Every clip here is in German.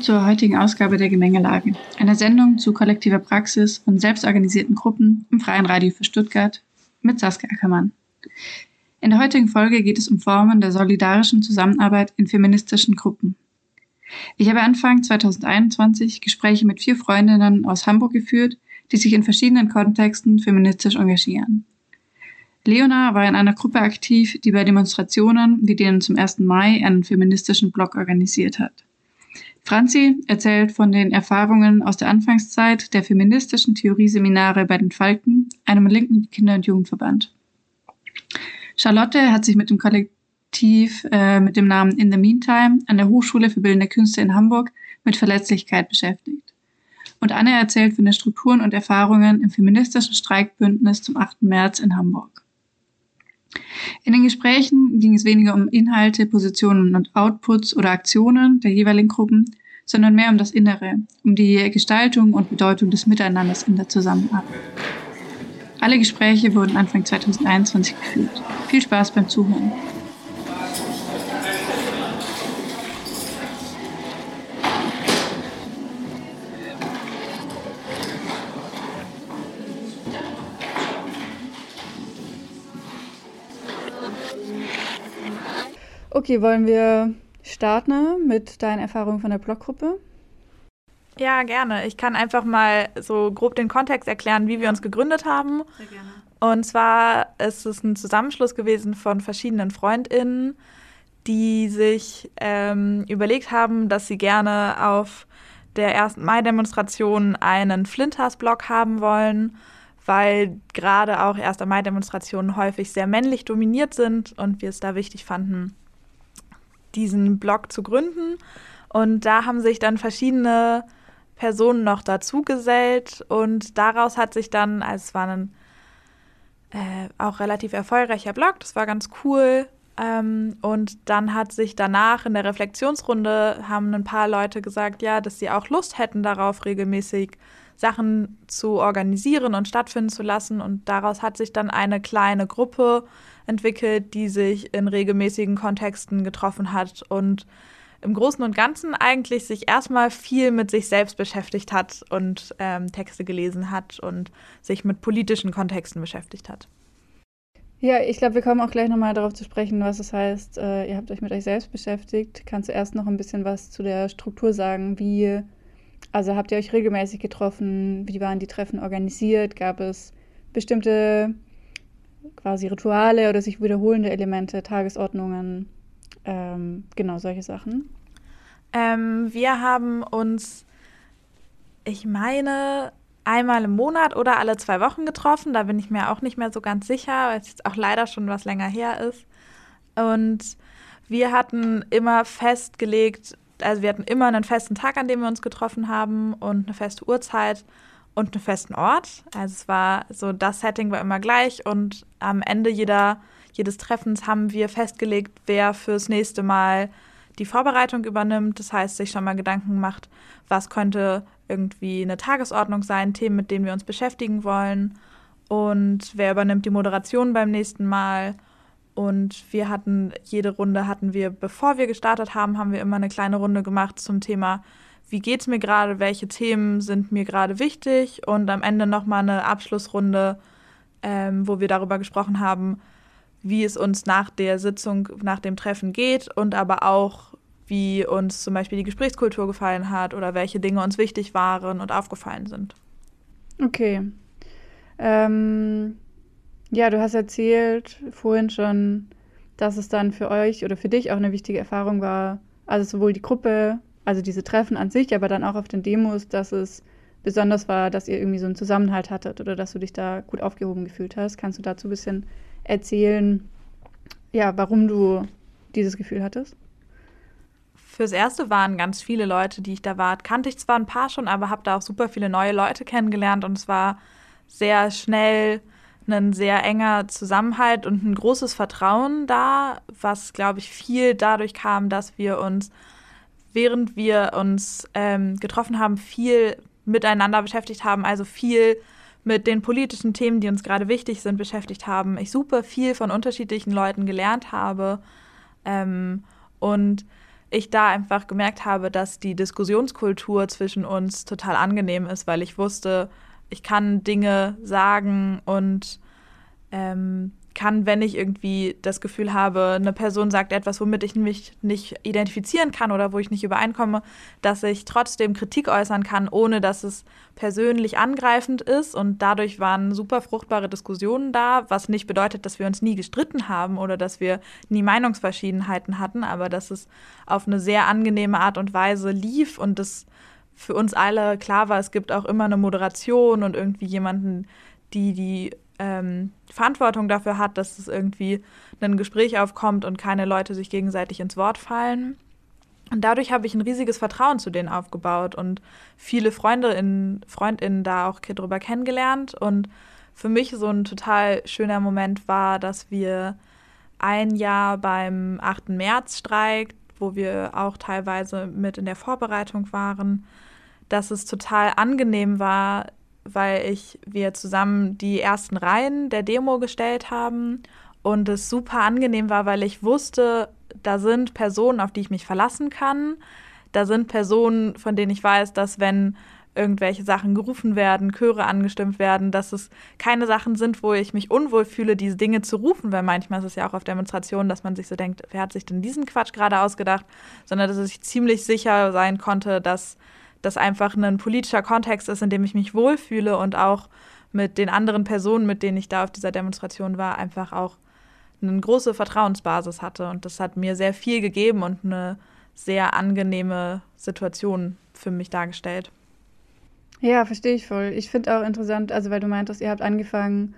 Zur heutigen Ausgabe der Gemengelage, einer Sendung zu kollektiver Praxis und selbstorganisierten Gruppen im Freien Radio für Stuttgart mit Saskia Ackermann. In der heutigen Folge geht es um Formen der solidarischen Zusammenarbeit in feministischen Gruppen. Ich habe Anfang 2021 Gespräche mit vier Freundinnen aus Hamburg geführt, die sich in verschiedenen Kontexten feministisch engagieren. Leona war in einer Gruppe aktiv, die bei Demonstrationen wie denen zum 1. Mai einen feministischen Blog organisiert hat. Franzi erzählt von den Erfahrungen aus der Anfangszeit der feministischen Theorieseminare bei den Falken, einem linken Kinder- und Jugendverband. Charlotte hat sich mit dem Kollektiv äh, mit dem Namen In the Meantime an der Hochschule für Bildende Künste in Hamburg mit Verletzlichkeit beschäftigt. Und Anne erzählt von den Strukturen und Erfahrungen im feministischen Streikbündnis zum 8. März in Hamburg. In den Gesprächen ging es weniger um Inhalte, Positionen und Outputs oder Aktionen der jeweiligen Gruppen, sondern mehr um das Innere, um die Gestaltung und Bedeutung des Miteinanders in der Zusammenarbeit. Alle Gespräche wurden Anfang 2021 geführt. Viel Spaß beim Zuhören. Okay, wollen wir starten mit deinen Erfahrungen von der Bloggruppe? Ja, gerne. Ich kann einfach mal so grob den Kontext erklären, wie wir uns gegründet haben. Sehr gerne. Und zwar ist es ein Zusammenschluss gewesen von verschiedenen FreundInnen, die sich ähm, überlegt haben, dass sie gerne auf der 1. Mai-Demonstration einen Flinters-Blog haben wollen, weil gerade auch 1. Mai-Demonstrationen häufig sehr männlich dominiert sind und wir es da wichtig fanden, diesen Blog zu gründen. Und da haben sich dann verschiedene Personen noch dazu gesellt und daraus hat sich dann, also es war ein äh, auch relativ erfolgreicher Blog, das war ganz cool. Ähm, und dann hat sich danach in der Reflexionsrunde haben ein paar Leute gesagt, ja, dass sie auch Lust hätten darauf, regelmäßig Sachen zu organisieren und stattfinden zu lassen. Und daraus hat sich dann eine kleine Gruppe entwickelt, die sich in regelmäßigen Kontexten getroffen hat und im Großen und Ganzen eigentlich sich erstmal viel mit sich selbst beschäftigt hat und ähm, Texte gelesen hat und sich mit politischen Kontexten beschäftigt hat. Ja, ich glaube, wir kommen auch gleich nochmal darauf zu sprechen, was es heißt, äh, ihr habt euch mit euch selbst beschäftigt. Kannst du erst noch ein bisschen was zu der Struktur sagen? Wie, also habt ihr euch regelmäßig getroffen? Wie waren die Treffen organisiert? Gab es bestimmte quasi Rituale oder sich wiederholende Elemente, Tagesordnungen? Ähm, genau, solche Sachen. Ähm, wir haben uns, ich meine, einmal im Monat oder alle zwei Wochen getroffen. Da bin ich mir auch nicht mehr so ganz sicher, weil es jetzt auch leider schon was länger her ist. Und wir hatten immer festgelegt, also wir hatten immer einen festen Tag, an dem wir uns getroffen haben und eine feste Uhrzeit und einen festen Ort. Also es war so, das Setting war immer gleich und am Ende jeder jedes Treffens haben wir festgelegt, wer fürs nächste Mal die Vorbereitung übernimmt. Das heißt, sich schon mal Gedanken macht, was könnte irgendwie eine Tagesordnung sein, Themen, mit denen wir uns beschäftigen wollen. Und wer übernimmt die Moderation beim nächsten Mal. Und wir hatten, jede Runde hatten wir, bevor wir gestartet haben, haben wir immer eine kleine Runde gemacht zum Thema, wie geht es mir gerade, welche Themen sind mir gerade wichtig. Und am Ende nochmal eine Abschlussrunde, ähm, wo wir darüber gesprochen haben, wie es uns nach der Sitzung, nach dem Treffen geht und aber auch, wie uns zum Beispiel die Gesprächskultur gefallen hat oder welche Dinge uns wichtig waren und aufgefallen sind. Okay. Ähm, ja, du hast erzählt vorhin schon, dass es dann für euch oder für dich auch eine wichtige Erfahrung war, also sowohl die Gruppe, also diese Treffen an sich, aber dann auch auf den Demos, dass es besonders war, dass ihr irgendwie so einen Zusammenhalt hattet oder dass du dich da gut aufgehoben gefühlt hast. Kannst du dazu ein bisschen erzählen, ja, warum du dieses Gefühl hattest? Fürs Erste waren ganz viele Leute, die ich da war. Kannte ich zwar ein paar schon, aber habe da auch super viele neue Leute kennengelernt und es war sehr schnell ein sehr enger Zusammenhalt und ein großes Vertrauen da, was, glaube ich, viel dadurch kam, dass wir uns, während wir uns ähm, getroffen haben, viel miteinander beschäftigt haben, also viel mit den politischen Themen, die uns gerade wichtig sind, beschäftigt haben. Ich super viel von unterschiedlichen Leuten gelernt habe. Ähm, und ich da einfach gemerkt habe, dass die Diskussionskultur zwischen uns total angenehm ist, weil ich wusste, ich kann Dinge sagen und ähm, kann, wenn ich irgendwie das Gefühl habe, eine Person sagt etwas, womit ich mich nicht identifizieren kann oder wo ich nicht übereinkomme, dass ich trotzdem Kritik äußern kann, ohne dass es persönlich angreifend ist. Und dadurch waren super fruchtbare Diskussionen da, was nicht bedeutet, dass wir uns nie gestritten haben oder dass wir nie Meinungsverschiedenheiten hatten, aber dass es auf eine sehr angenehme Art und Weise lief und das für uns alle klar war, es gibt auch immer eine Moderation und irgendwie jemanden, die die ähm, Verantwortung dafür hat, dass es irgendwie ein Gespräch aufkommt und keine Leute sich gegenseitig ins Wort fallen. Und dadurch habe ich ein riesiges Vertrauen zu denen aufgebaut und viele Freunde in, Freundinnen da auch drüber kennengelernt. Und für mich so ein total schöner Moment war, dass wir ein Jahr beim 8. März-Streik, wo wir auch teilweise mit in der Vorbereitung waren, dass es total angenehm war, weil ich wir zusammen die ersten Reihen der Demo gestellt haben und es super angenehm war, weil ich wusste, da sind Personen, auf die ich mich verlassen kann. Da sind Personen, von denen ich weiß, dass wenn irgendwelche Sachen gerufen werden, Chöre angestimmt werden, dass es keine Sachen sind, wo ich mich unwohl fühle, diese Dinge zu rufen, weil manchmal ist es ja auch auf Demonstrationen, dass man sich so denkt, wer hat sich denn diesen Quatsch gerade ausgedacht, sondern dass ich ziemlich sicher sein konnte, dass das einfach ein politischer Kontext ist, in dem ich mich wohlfühle und auch mit den anderen Personen, mit denen ich da auf dieser Demonstration war, einfach auch eine große Vertrauensbasis hatte. Und das hat mir sehr viel gegeben und eine sehr angenehme Situation für mich dargestellt. Ja, verstehe ich voll. Ich finde auch interessant, also weil du meintest, ihr habt angefangen,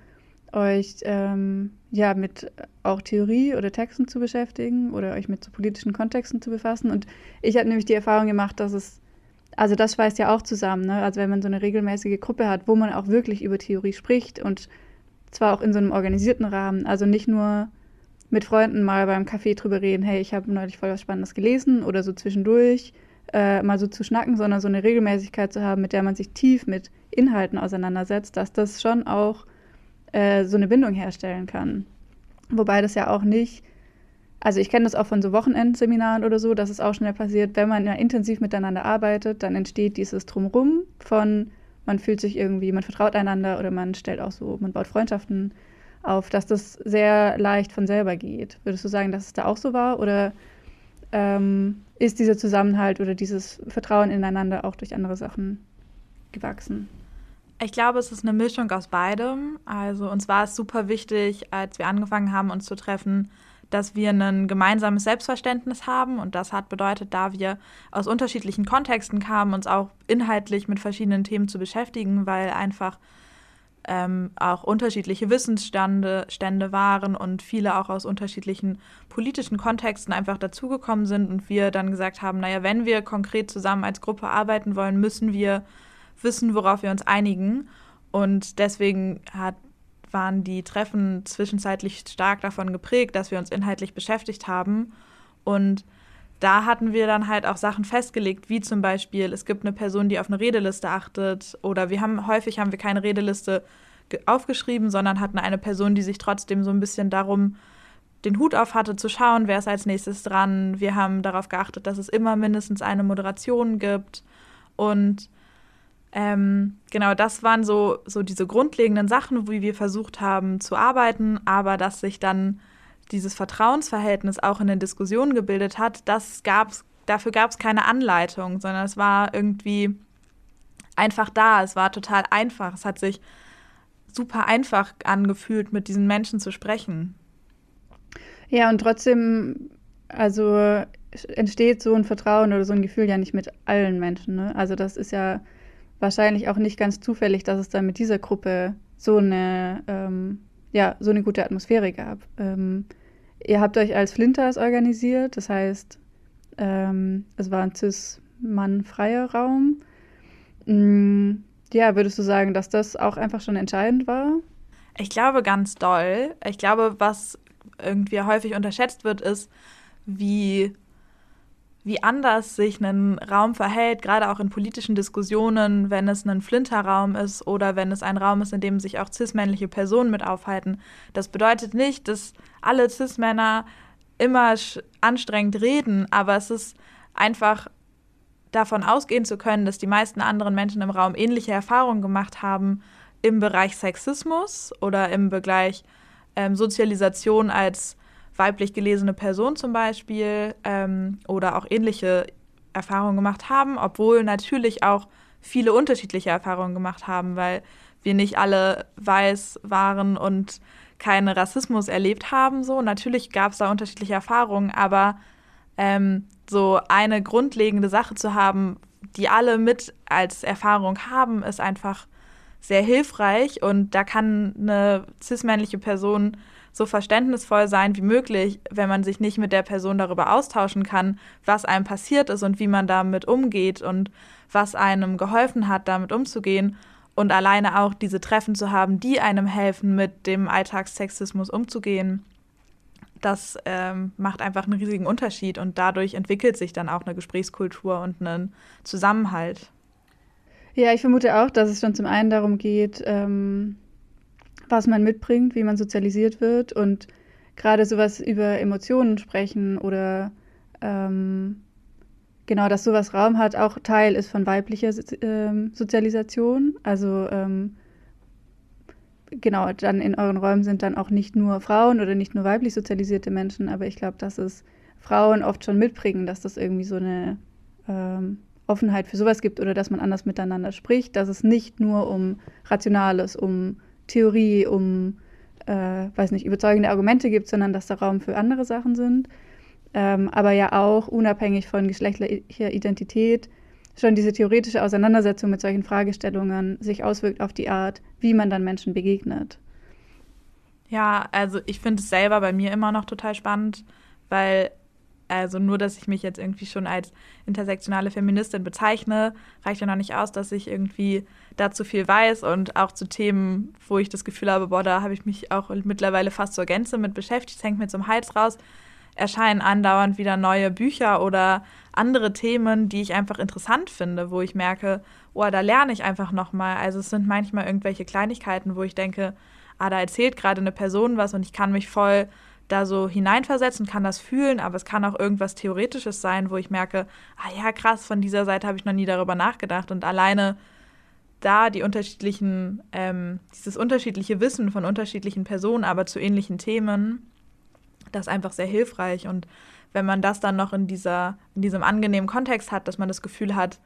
euch ähm, ja mit auch Theorie oder Texten zu beschäftigen oder euch mit so politischen Kontexten zu befassen. Und ich habe nämlich die Erfahrung gemacht, dass es also das schweißt ja auch zusammen. Ne? Also wenn man so eine regelmäßige Gruppe hat, wo man auch wirklich über Theorie spricht und zwar auch in so einem organisierten Rahmen. Also nicht nur mit Freunden mal beim Kaffee drüber reden, hey, ich habe neulich voll was Spannendes gelesen oder so zwischendurch äh, mal so zu schnacken, sondern so eine Regelmäßigkeit zu haben, mit der man sich tief mit Inhalten auseinandersetzt, dass das schon auch äh, so eine Bindung herstellen kann. Wobei das ja auch nicht also ich kenne das auch von so Wochenendseminaren oder so, dass es auch schnell passiert, wenn man ja intensiv miteinander arbeitet, dann entsteht dieses Drumrum von, man fühlt sich irgendwie, man vertraut einander oder man stellt auch so, man baut Freundschaften auf, dass das sehr leicht von selber geht. Würdest du sagen, dass es da auch so war oder ähm, ist dieser Zusammenhalt oder dieses Vertrauen ineinander auch durch andere Sachen gewachsen? Ich glaube, es ist eine Mischung aus beidem. Also uns war es super wichtig, als wir angefangen haben, uns zu treffen, dass wir ein gemeinsames Selbstverständnis haben. Und das hat bedeutet, da wir aus unterschiedlichen Kontexten kamen, uns auch inhaltlich mit verschiedenen Themen zu beschäftigen, weil einfach ähm, auch unterschiedliche Wissensstände Stände waren und viele auch aus unterschiedlichen politischen Kontexten einfach dazugekommen sind und wir dann gesagt haben, naja, wenn wir konkret zusammen als Gruppe arbeiten wollen, müssen wir wissen, worauf wir uns einigen. Und deswegen hat waren die Treffen zwischenzeitlich stark davon geprägt, dass wir uns inhaltlich beschäftigt haben. Und da hatten wir dann halt auch Sachen festgelegt, wie zum Beispiel, es gibt eine Person, die auf eine Redeliste achtet, oder wir haben häufig haben wir keine Redeliste aufgeschrieben, sondern hatten eine Person, die sich trotzdem so ein bisschen darum den Hut auf hatte, zu schauen, wer ist als nächstes dran. Wir haben darauf geachtet, dass es immer mindestens eine Moderation gibt. Und ähm, genau, das waren so, so diese grundlegenden Sachen, wie wir versucht haben zu arbeiten, aber dass sich dann dieses Vertrauensverhältnis auch in den Diskussionen gebildet hat, das gab's, dafür gab es keine Anleitung, sondern es war irgendwie einfach da. Es war total einfach. Es hat sich super einfach angefühlt, mit diesen Menschen zu sprechen. Ja, und trotzdem, also entsteht so ein Vertrauen oder so ein Gefühl ja nicht mit allen Menschen. Ne? Also das ist ja wahrscheinlich auch nicht ganz zufällig, dass es dann mit dieser Gruppe so eine, ähm, ja, so eine gute Atmosphäre gab. Ähm, ihr habt euch als Flinters organisiert, das heißt, ähm, es war ein cis-mann-freier Raum. Mhm. Ja, würdest du sagen, dass das auch einfach schon entscheidend war? Ich glaube ganz doll. Ich glaube, was irgendwie häufig unterschätzt wird, ist, wie wie anders sich ein Raum verhält, gerade auch in politischen Diskussionen, wenn es ein Flinterraum ist oder wenn es ein Raum ist, in dem sich auch cis-männliche Personen mit aufhalten. Das bedeutet nicht, dass alle cis-Männer immer anstrengend reden, aber es ist einfach davon ausgehen zu können, dass die meisten anderen Menschen im Raum ähnliche Erfahrungen gemacht haben im Bereich Sexismus oder im Bereich ähm, Sozialisation als weiblich gelesene Person zum Beispiel ähm, oder auch ähnliche Erfahrungen gemacht haben, obwohl natürlich auch viele unterschiedliche Erfahrungen gemacht haben, weil wir nicht alle weiß waren und keinen Rassismus erlebt haben. So natürlich gab es da unterschiedliche Erfahrungen, aber ähm, so eine grundlegende Sache zu haben, die alle mit als Erfahrung haben, ist einfach sehr hilfreich und da kann eine cis-männliche Person so verständnisvoll sein wie möglich, wenn man sich nicht mit der Person darüber austauschen kann, was einem passiert ist und wie man damit umgeht und was einem geholfen hat, damit umzugehen. Und alleine auch diese Treffen zu haben, die einem helfen, mit dem Alltagssexismus umzugehen, das ähm, macht einfach einen riesigen Unterschied und dadurch entwickelt sich dann auch eine Gesprächskultur und einen Zusammenhalt. Ja, ich vermute auch, dass es schon zum einen darum geht, ähm, was man mitbringt, wie man sozialisiert wird und gerade sowas über Emotionen sprechen oder ähm, genau, dass sowas Raum hat, auch Teil ist von weiblicher ähm, Sozialisation. Also ähm, genau, dann in euren Räumen sind dann auch nicht nur Frauen oder nicht nur weiblich sozialisierte Menschen, aber ich glaube, dass es Frauen oft schon mitbringen, dass das irgendwie so eine ähm, Offenheit für sowas gibt oder dass man anders miteinander spricht, dass es nicht nur um Rationales, um Theorie, um, äh, weiß nicht, überzeugende Argumente gibt, sondern dass da Raum für andere Sachen sind. Ähm, aber ja auch unabhängig von geschlechtlicher Identität schon diese theoretische Auseinandersetzung mit solchen Fragestellungen sich auswirkt auf die Art, wie man dann Menschen begegnet. Ja, also ich finde es selber bei mir immer noch total spannend, weil also nur, dass ich mich jetzt irgendwie schon als intersektionale Feministin bezeichne, reicht ja noch nicht aus, dass ich irgendwie dazu viel weiß und auch zu Themen, wo ich das Gefühl habe, boah, da habe ich mich auch mittlerweile fast zur Gänze mit beschäftigt, es hängt mir zum Hals raus, erscheinen andauernd wieder neue Bücher oder andere Themen, die ich einfach interessant finde, wo ich merke, oh, da lerne ich einfach nochmal. Also es sind manchmal irgendwelche Kleinigkeiten, wo ich denke, ah, da erzählt gerade eine Person was und ich kann mich voll da so hineinversetzen, kann das fühlen, aber es kann auch irgendwas Theoretisches sein, wo ich merke, ah ja, krass, von dieser Seite habe ich noch nie darüber nachgedacht. Und alleine da die unterschiedlichen, ähm, dieses unterschiedliche Wissen von unterschiedlichen Personen, aber zu ähnlichen Themen, das ist einfach sehr hilfreich. Und wenn man das dann noch in, dieser, in diesem angenehmen Kontext hat, dass man das Gefühl hat,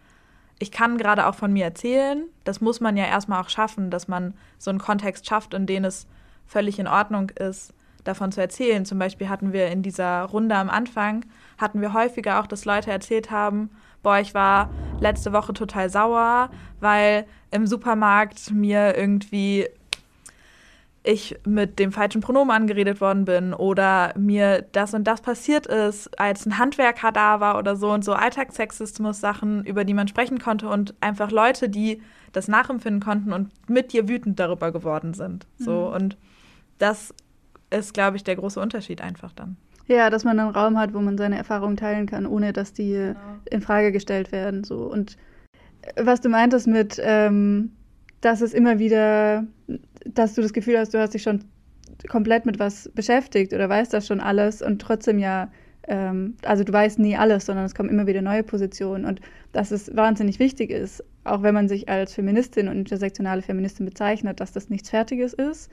ich kann gerade auch von mir erzählen, das muss man ja erstmal auch schaffen, dass man so einen Kontext schafft, in dem es völlig in Ordnung ist, davon zu erzählen. Zum Beispiel hatten wir in dieser Runde am Anfang, hatten wir häufiger auch, dass Leute erzählt haben, boah, ich war letzte Woche total sauer, weil im Supermarkt mir irgendwie ich mit dem falschen Pronomen angeredet worden bin oder mir das und das passiert ist, als ein Handwerker da war oder so und so Alltagssexismus-Sachen, über die man sprechen konnte und einfach Leute, die das nachempfinden konnten und mit dir wütend darüber geworden sind. So mhm. und das ist, glaube ich, der große Unterschied einfach dann. Ja, dass man einen Raum hat, wo man seine Erfahrungen teilen kann, ohne dass die genau. in Frage gestellt werden. So. Und was du meintest mit, ähm, dass es immer wieder, dass du das Gefühl hast, du hast dich schon komplett mit was beschäftigt oder weißt das schon alles und trotzdem ja, ähm, also du weißt nie alles, sondern es kommen immer wieder neue Positionen und dass es wahnsinnig wichtig ist, auch wenn man sich als Feministin und intersektionale Feministin bezeichnet, dass das nichts Fertiges ist,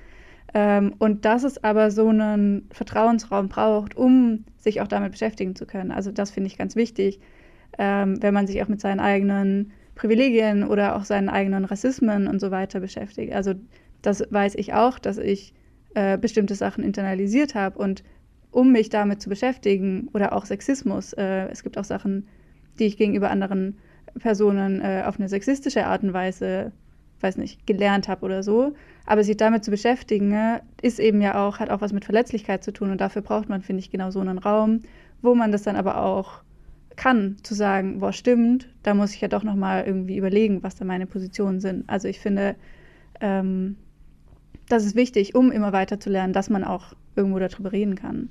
ähm, und dass es aber so einen Vertrauensraum braucht, um sich auch damit beschäftigen zu können. Also das finde ich ganz wichtig, ähm, wenn man sich auch mit seinen eigenen Privilegien oder auch seinen eigenen Rassismen und so weiter beschäftigt. Also das weiß ich auch, dass ich äh, bestimmte Sachen internalisiert habe und um mich damit zu beschäftigen oder auch Sexismus, äh, es gibt auch Sachen, die ich gegenüber anderen Personen äh, auf eine sexistische Art und Weise weiß nicht, gelernt habe oder so. Aber sich damit zu beschäftigen, ne, ist eben ja auch, hat auch was mit Verletzlichkeit zu tun. Und dafür braucht man, finde ich, genau so einen Raum, wo man das dann aber auch kann, zu sagen, boah, stimmt, da muss ich ja doch nochmal irgendwie überlegen, was da meine Positionen sind. Also ich finde, ähm, das ist wichtig, um immer weiter zu lernen, dass man auch irgendwo darüber reden kann.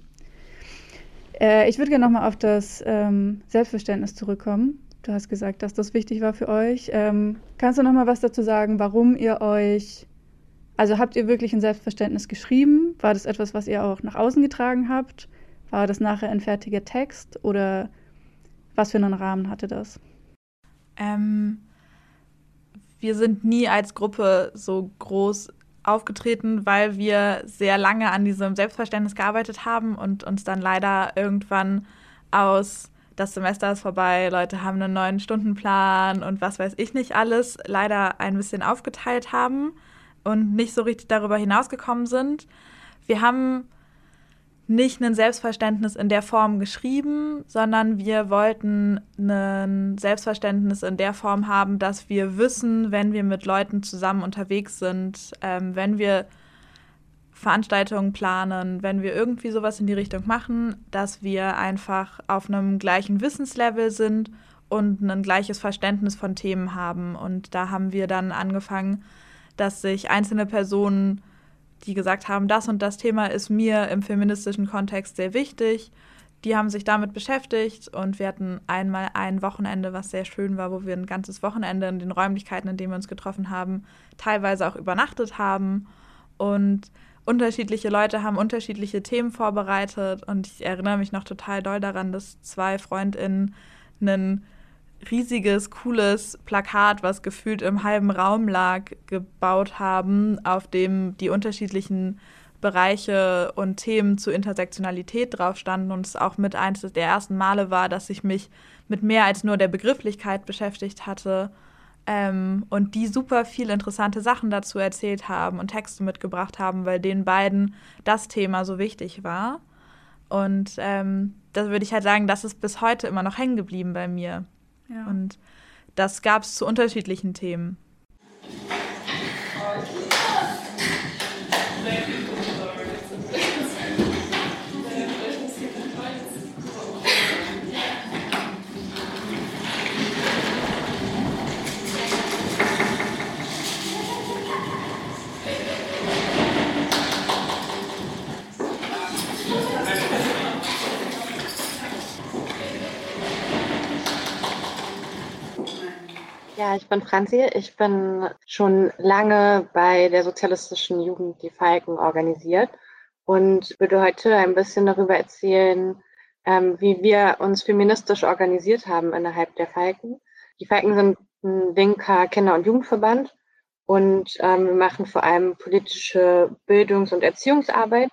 Äh, ich würde gerne nochmal auf das ähm, Selbstverständnis zurückkommen. Du hast gesagt, dass das wichtig war für euch. Ähm, kannst du noch mal was dazu sagen, warum ihr euch, also habt ihr wirklich ein Selbstverständnis geschrieben? War das etwas, was ihr auch nach außen getragen habt? War das nachher ein fertiger Text oder was für einen Rahmen hatte das? Ähm, wir sind nie als Gruppe so groß aufgetreten, weil wir sehr lange an diesem Selbstverständnis gearbeitet haben und uns dann leider irgendwann aus das Semester ist vorbei, Leute haben einen neuen Stundenplan und was weiß ich nicht alles, leider ein bisschen aufgeteilt haben und nicht so richtig darüber hinausgekommen sind. Wir haben nicht ein Selbstverständnis in der Form geschrieben, sondern wir wollten ein Selbstverständnis in der Form haben, dass wir wissen, wenn wir mit Leuten zusammen unterwegs sind, ähm, wenn wir Veranstaltungen planen, wenn wir irgendwie sowas in die Richtung machen, dass wir einfach auf einem gleichen Wissenslevel sind und ein gleiches Verständnis von Themen haben. Und da haben wir dann angefangen, dass sich einzelne Personen die gesagt haben, das und das Thema ist mir im feministischen Kontext sehr wichtig. Die haben sich damit beschäftigt und wir hatten einmal ein Wochenende, was sehr schön war, wo wir ein ganzes Wochenende in den Räumlichkeiten, in denen wir uns getroffen haben, teilweise auch übernachtet haben. Und unterschiedliche Leute haben unterschiedliche Themen vorbereitet. Und ich erinnere mich noch total doll daran, dass zwei FreundInnen einen riesiges, cooles Plakat, was gefühlt im halben Raum lag, gebaut haben, auf dem die unterschiedlichen Bereiche und Themen zur Intersektionalität drauf standen und es auch mit eins der ersten Male war, dass ich mich mit mehr als nur der Begrifflichkeit beschäftigt hatte ähm, und die super viel interessante Sachen dazu erzählt haben und Texte mitgebracht haben, weil den beiden das Thema so wichtig war. Und ähm, da würde ich halt sagen, das ist bis heute immer noch hängen geblieben bei mir. Ja. Und das gab es zu unterschiedlichen Themen. Ja, ich bin Franzi. Ich bin schon lange bei der sozialistischen Jugend Die Falken organisiert und würde heute ein bisschen darüber erzählen, ähm, wie wir uns feministisch organisiert haben innerhalb der Falken. Die Falken sind ein linker Kinder- und Jugendverband und ähm, wir machen vor allem politische Bildungs- und Erziehungsarbeit.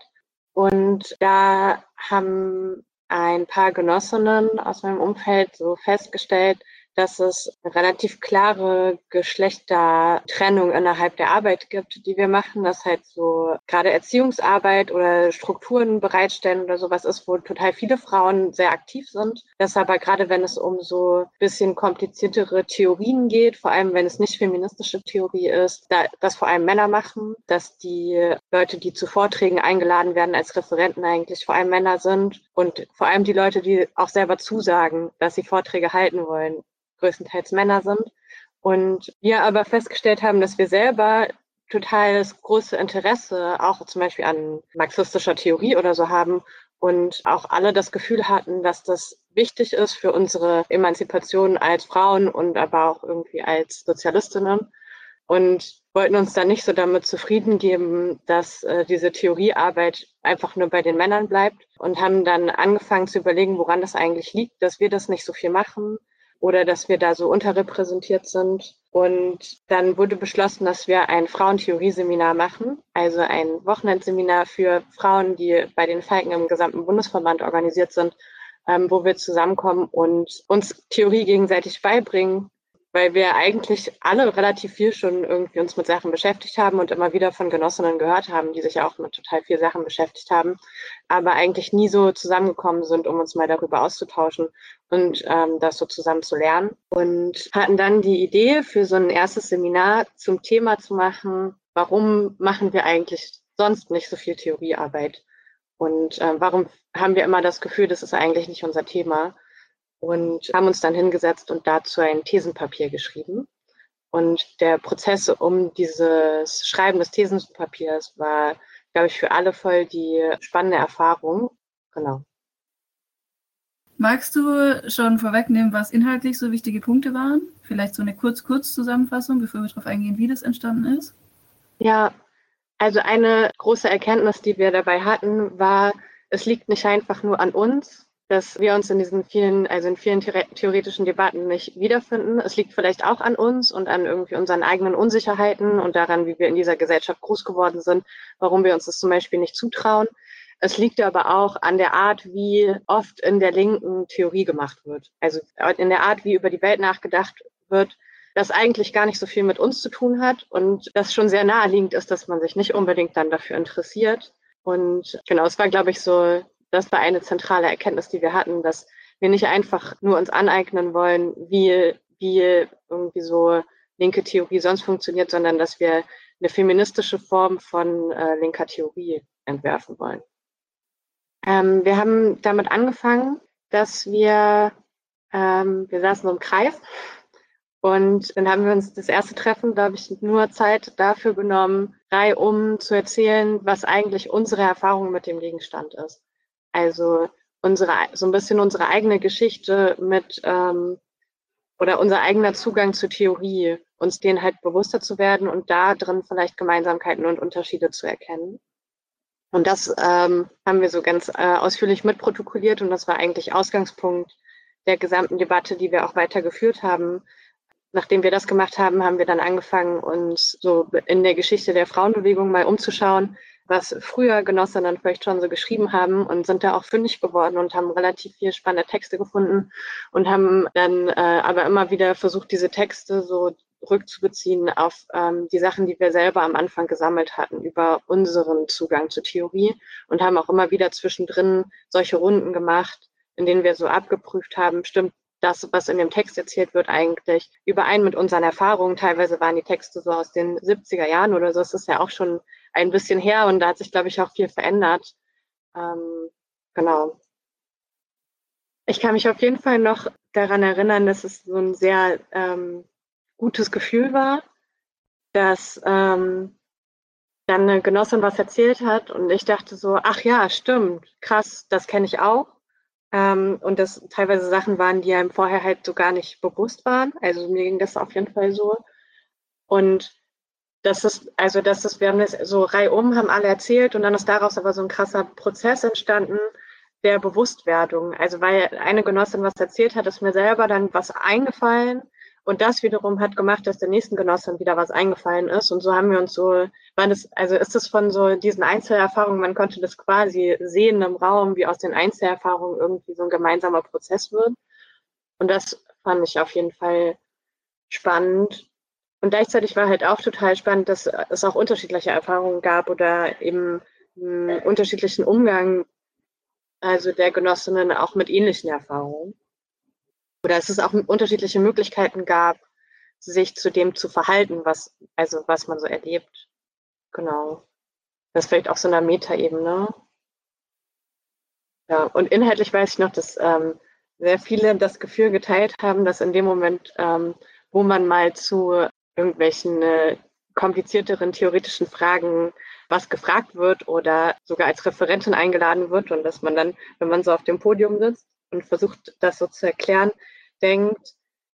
Und da haben ein paar Genossinnen aus meinem Umfeld so festgestellt, dass es eine relativ klare Geschlechtertrennung innerhalb der Arbeit gibt, die wir machen. dass halt so gerade Erziehungsarbeit oder Strukturen bereitstellen oder sowas ist, wo total viele Frauen sehr aktiv sind. Das aber gerade wenn es um so bisschen kompliziertere Theorien geht, vor allem wenn es nicht feministische Theorie ist, da, das vor allem Männer machen, dass die Leute, die zu Vorträgen eingeladen werden als Referenten eigentlich vor allem Männer sind und vor allem die Leute, die auch selber zusagen, dass sie Vorträge halten wollen, größtenteils Männer sind. Und wir aber festgestellt haben, dass wir selber total das große Interesse auch zum Beispiel an marxistischer Theorie oder so haben und auch alle das Gefühl hatten, dass das wichtig ist für unsere Emanzipation als Frauen und aber auch irgendwie als Sozialistinnen und wollten uns dann nicht so damit zufrieden geben, dass äh, diese Theoriearbeit einfach nur bei den Männern bleibt und haben dann angefangen zu überlegen, woran das eigentlich liegt, dass wir das nicht so viel machen oder dass wir da so unterrepräsentiert sind. Und dann wurde beschlossen, dass wir ein Frauentheorie-Seminar machen, also ein Wochenendseminar für Frauen, die bei den Falken im gesamten Bundesverband organisiert sind, ähm, wo wir zusammenkommen und uns Theorie gegenseitig beibringen, weil wir eigentlich alle relativ viel schon irgendwie uns mit Sachen beschäftigt haben und immer wieder von Genossinnen gehört haben, die sich auch mit total viel Sachen beschäftigt haben, aber eigentlich nie so zusammengekommen sind, um uns mal darüber auszutauschen und ähm, das so zusammen zu lernen. Und hatten dann die Idee, für so ein erstes Seminar zum Thema zu machen, warum machen wir eigentlich sonst nicht so viel Theoriearbeit? Und äh, warum haben wir immer das Gefühl, das ist eigentlich nicht unser Thema? Und haben uns dann hingesetzt und dazu ein Thesenpapier geschrieben. Und der Prozess um dieses Schreiben des Thesenpapiers war, glaube ich, für alle voll die spannende Erfahrung. Genau. Magst du schon vorwegnehmen, was inhaltlich so wichtige Punkte waren? Vielleicht so eine Kurz-Kurz-Zusammenfassung, bevor wir darauf eingehen, wie das entstanden ist? Ja, also eine große Erkenntnis, die wir dabei hatten, war, es liegt nicht einfach nur an uns, dass wir uns in diesen vielen, also in vielen theoretischen Debatten nicht wiederfinden. Es liegt vielleicht auch an uns und an irgendwie unseren eigenen Unsicherheiten und daran, wie wir in dieser Gesellschaft groß geworden sind, warum wir uns das zum Beispiel nicht zutrauen. Es liegt aber auch an der Art, wie oft in der linken Theorie gemacht wird. Also in der Art, wie über die Welt nachgedacht wird, das eigentlich gar nicht so viel mit uns zu tun hat und das schon sehr naheliegend ist, dass man sich nicht unbedingt dann dafür interessiert. Und genau, es war, glaube ich, so das war eine zentrale Erkenntnis, die wir hatten, dass wir nicht einfach nur uns aneignen wollen, wie, wie irgendwie so linke Theorie sonst funktioniert, sondern dass wir eine feministische Form von äh, linker Theorie entwerfen wollen. Ähm, wir haben damit angefangen, dass wir, ähm, wir saßen so im Kreis und dann haben wir uns das erste Treffen, glaube ich, nur Zeit dafür genommen, reihum zu erzählen, was eigentlich unsere Erfahrung mit dem Gegenstand ist. Also unsere, so ein bisschen unsere eigene Geschichte mit ähm, oder unser eigener Zugang zur Theorie, uns denen halt bewusster zu werden und da drin vielleicht Gemeinsamkeiten und Unterschiede zu erkennen. Und das ähm, haben wir so ganz äh, ausführlich mitprotokolliert und das war eigentlich Ausgangspunkt der gesamten Debatte, die wir auch weiter geführt haben. Nachdem wir das gemacht haben, haben wir dann angefangen, uns so in der Geschichte der Frauenbewegung mal umzuschauen, was früher Genossinnen vielleicht schon so geschrieben haben und sind da auch fündig geworden und haben relativ viel spannende Texte gefunden und haben dann äh, aber immer wieder versucht, diese Texte so rückzubeziehen auf ähm, die Sachen, die wir selber am Anfang gesammelt hatten über unseren Zugang zur Theorie und haben auch immer wieder zwischendrin solche Runden gemacht, in denen wir so abgeprüft haben, stimmt das, was in dem Text erzählt wird, eigentlich überein mit unseren Erfahrungen. Teilweise waren die Texte so aus den 70er Jahren oder so. Es ist ja auch schon ein bisschen her und da hat sich, glaube ich, auch viel verändert. Ähm, genau. Ich kann mich auf jeden Fall noch daran erinnern, dass es so ein sehr ähm, gutes Gefühl war, dass ähm, dann eine Genossin was erzählt hat und ich dachte so, ach ja, stimmt, krass, das kenne ich auch. Ähm, und das teilweise Sachen waren, die einem vorher halt so gar nicht bewusst waren. Also mir ging das auf jeden Fall so. Und das ist, also das ist, wir haben das so reihum, haben alle erzählt und dann ist daraus aber so ein krasser Prozess entstanden der Bewusstwerdung. Also weil eine Genossin was erzählt hat, ist mir selber dann was eingefallen und das wiederum hat gemacht, dass der nächsten Genossin wieder was eingefallen ist. Und so haben wir uns so, war das, also ist es von so diesen Einzelerfahrungen, man konnte das quasi sehen im Raum, wie aus den Einzelerfahrungen irgendwie so ein gemeinsamer Prozess wird. Und das fand ich auf jeden Fall spannend. Und gleichzeitig war halt auch total spannend, dass es auch unterschiedliche Erfahrungen gab oder eben einen unterschiedlichen Umgang, also der Genossinnen auch mit ähnlichen Erfahrungen oder es auch unterschiedliche Möglichkeiten gab, sich zu dem zu verhalten, was, also was man so erlebt. Genau. Das ist vielleicht auch so eine Metaebene. Ja, und inhaltlich weiß ich noch, dass ähm, sehr viele das Gefühl geteilt haben, dass in dem Moment, ähm, wo man mal zu irgendwelchen äh, komplizierteren theoretischen Fragen was gefragt wird oder sogar als Referentin eingeladen wird und dass man dann, wenn man so auf dem Podium sitzt und versucht, das so zu erklären, denkt,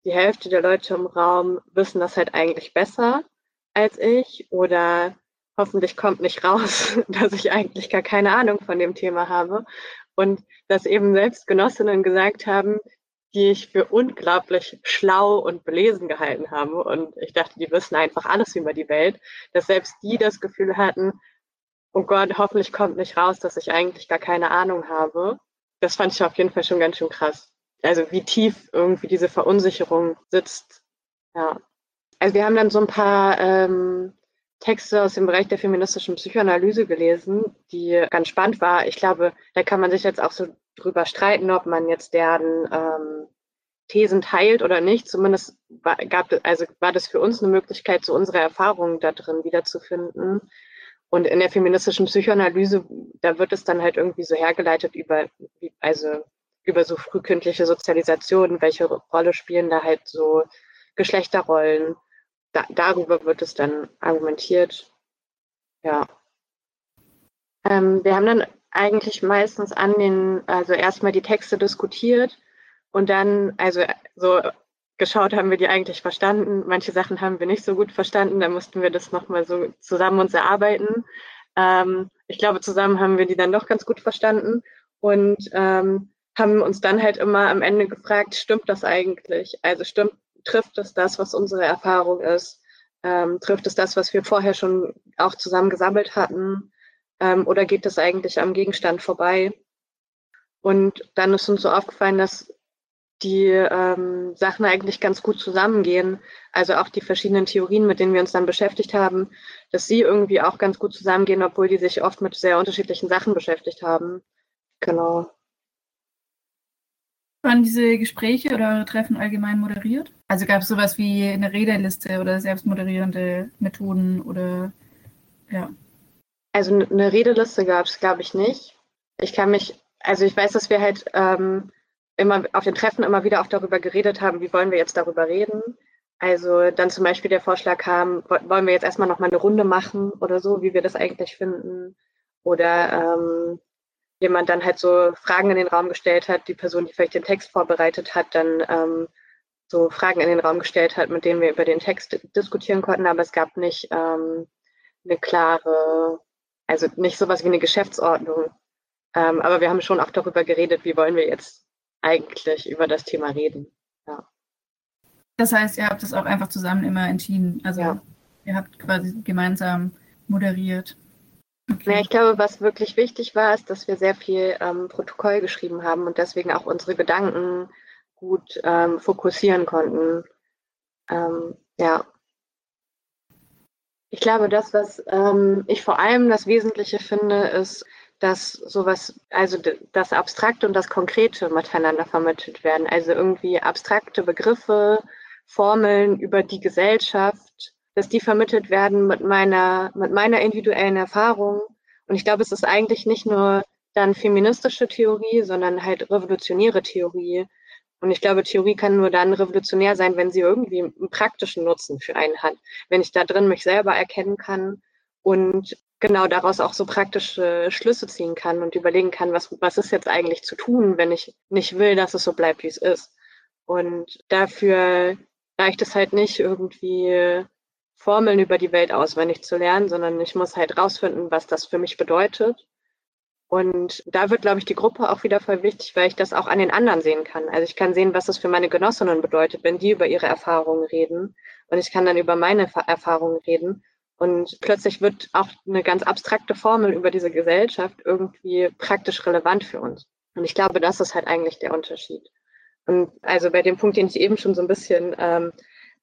die Hälfte der Leute im Raum wissen das halt eigentlich besser als ich oder hoffentlich kommt nicht raus, dass ich eigentlich gar keine Ahnung von dem Thema habe. Und dass eben selbst Genossinnen gesagt haben, die ich für unglaublich schlau und belesen gehalten habe und ich dachte, die wissen einfach alles über die Welt, dass selbst die das Gefühl hatten, oh Gott, hoffentlich kommt nicht raus, dass ich eigentlich gar keine Ahnung habe. Das fand ich auf jeden Fall schon ganz schön krass also wie tief irgendwie diese Verunsicherung sitzt. Ja. Also wir haben dann so ein paar ähm, Texte aus dem Bereich der feministischen Psychoanalyse gelesen, die ganz spannend war. Ich glaube, da kann man sich jetzt auch so drüber streiten, ob man jetzt deren ähm, Thesen teilt oder nicht. Zumindest war, gab, also war das für uns eine Möglichkeit, so unsere Erfahrungen da drin wiederzufinden. Und in der feministischen Psychoanalyse, da wird es dann halt irgendwie so hergeleitet über, also über so frühkindliche Sozialisation, welche Rolle spielen da halt so Geschlechterrollen. Da, darüber wird es dann argumentiert. Ja. Ähm, wir haben dann eigentlich meistens an den, also erstmal die Texte diskutiert und dann, also so geschaut, haben wir die eigentlich verstanden. Manche Sachen haben wir nicht so gut verstanden, da mussten wir das nochmal so zusammen uns erarbeiten. Ähm, ich glaube, zusammen haben wir die dann doch ganz gut verstanden und ähm, haben uns dann halt immer am Ende gefragt, stimmt das eigentlich? Also stimmt, trifft es das, was unsere Erfahrung ist? Ähm, trifft es das, was wir vorher schon auch zusammen gesammelt hatten? Ähm, oder geht es eigentlich am Gegenstand vorbei? Und dann ist uns so aufgefallen, dass die ähm, Sachen eigentlich ganz gut zusammengehen. Also auch die verschiedenen Theorien, mit denen wir uns dann beschäftigt haben, dass sie irgendwie auch ganz gut zusammengehen, obwohl die sich oft mit sehr unterschiedlichen Sachen beschäftigt haben. Genau. Waren diese Gespräche oder eure Treffen allgemein moderiert? Also gab es sowas wie eine Redeliste oder selbstmoderierende Methoden oder ja? Also eine Redeliste gab es, glaube ich, nicht. Ich kann mich, also ich weiß, dass wir halt ähm, immer auf den Treffen immer wieder auch darüber geredet haben, wie wollen wir jetzt darüber reden. Also dann zum Beispiel der Vorschlag kam, wollen wir jetzt erstmal noch mal eine Runde machen oder so, wie wir das eigentlich finden. Oder ähm, jemand dann halt so Fragen in den Raum gestellt hat, die Person, die vielleicht den Text vorbereitet hat, dann ähm, so Fragen in den Raum gestellt hat, mit denen wir über den Text diskutieren konnten, aber es gab nicht ähm, eine klare, also nicht sowas wie eine Geschäftsordnung. Ähm, aber wir haben schon auch darüber geredet, wie wollen wir jetzt eigentlich über das Thema reden. Ja. Das heißt, ihr habt das auch einfach zusammen immer entschieden. Also ja. ihr habt quasi gemeinsam moderiert. Okay. Ja, ich glaube, was wirklich wichtig war, ist, dass wir sehr viel ähm, Protokoll geschrieben haben und deswegen auch unsere Gedanken gut ähm, fokussieren konnten. Ähm, ja. Ich glaube, das, was ähm, ich vor allem das Wesentliche finde, ist, dass sowas, also das Abstrakte und das Konkrete miteinander vermittelt werden. Also irgendwie abstrakte Begriffe, Formeln über die Gesellschaft, dass die vermittelt werden mit meiner, mit meiner individuellen Erfahrung. Und ich glaube, es ist eigentlich nicht nur dann feministische Theorie, sondern halt revolutionäre Theorie. Und ich glaube, Theorie kann nur dann revolutionär sein, wenn sie irgendwie einen praktischen Nutzen für einen hat. Wenn ich da drin mich selber erkennen kann und genau daraus auch so praktische Schlüsse ziehen kann und überlegen kann, was, was ist jetzt eigentlich zu tun, wenn ich nicht will, dass es so bleibt, wie es ist. Und dafür reicht es halt nicht irgendwie Formeln über die Welt auswendig zu lernen, sondern ich muss halt rausfinden, was das für mich bedeutet. Und da wird, glaube ich, die Gruppe auch wieder voll wichtig, weil ich das auch an den anderen sehen kann. Also ich kann sehen, was das für meine Genossinnen bedeutet, wenn die über ihre Erfahrungen reden. Und ich kann dann über meine Erfahrungen reden. Und plötzlich wird auch eine ganz abstrakte Formel über diese Gesellschaft irgendwie praktisch relevant für uns. Und ich glaube, das ist halt eigentlich der Unterschied. Und also bei dem Punkt, den ich eben schon so ein bisschen ähm,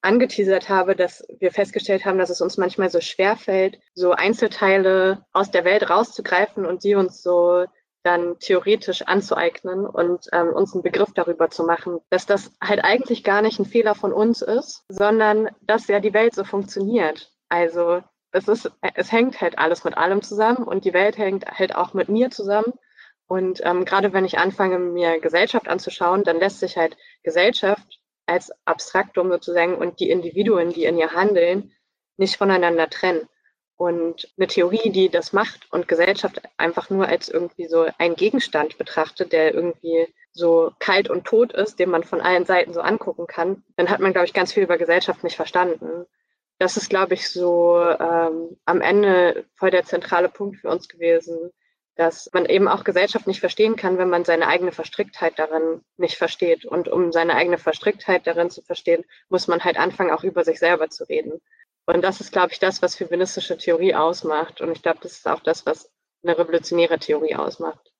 angeteasert habe, dass wir festgestellt haben, dass es uns manchmal so schwer fällt, so Einzelteile aus der Welt rauszugreifen und die uns so dann theoretisch anzueignen und ähm, uns einen Begriff darüber zu machen, dass das halt eigentlich gar nicht ein Fehler von uns ist, sondern dass ja die Welt so funktioniert. Also es ist, es hängt halt alles mit allem zusammen und die Welt hängt halt auch mit mir zusammen. Und ähm, gerade wenn ich anfange, mir Gesellschaft anzuschauen, dann lässt sich halt Gesellschaft als Abstraktum sozusagen und die Individuen, die in ihr handeln, nicht voneinander trennen. Und eine Theorie, die das macht und Gesellschaft einfach nur als irgendwie so ein Gegenstand betrachtet, der irgendwie so kalt und tot ist, den man von allen Seiten so angucken kann, dann hat man, glaube ich, ganz viel über Gesellschaft nicht verstanden das ist, glaube ich, so ähm, am Ende voll der zentrale Punkt für uns gewesen, dass man eben auch Gesellschaft nicht verstehen kann, wenn man seine eigene Verstricktheit darin nicht versteht. Und um seine eigene Verstricktheit darin zu verstehen, muss man halt anfangen, auch über sich selber zu reden. Und das ist, glaube ich, das, was feministische Theorie ausmacht. Und ich glaube, das ist auch das, was eine revolutionäre Theorie ausmacht.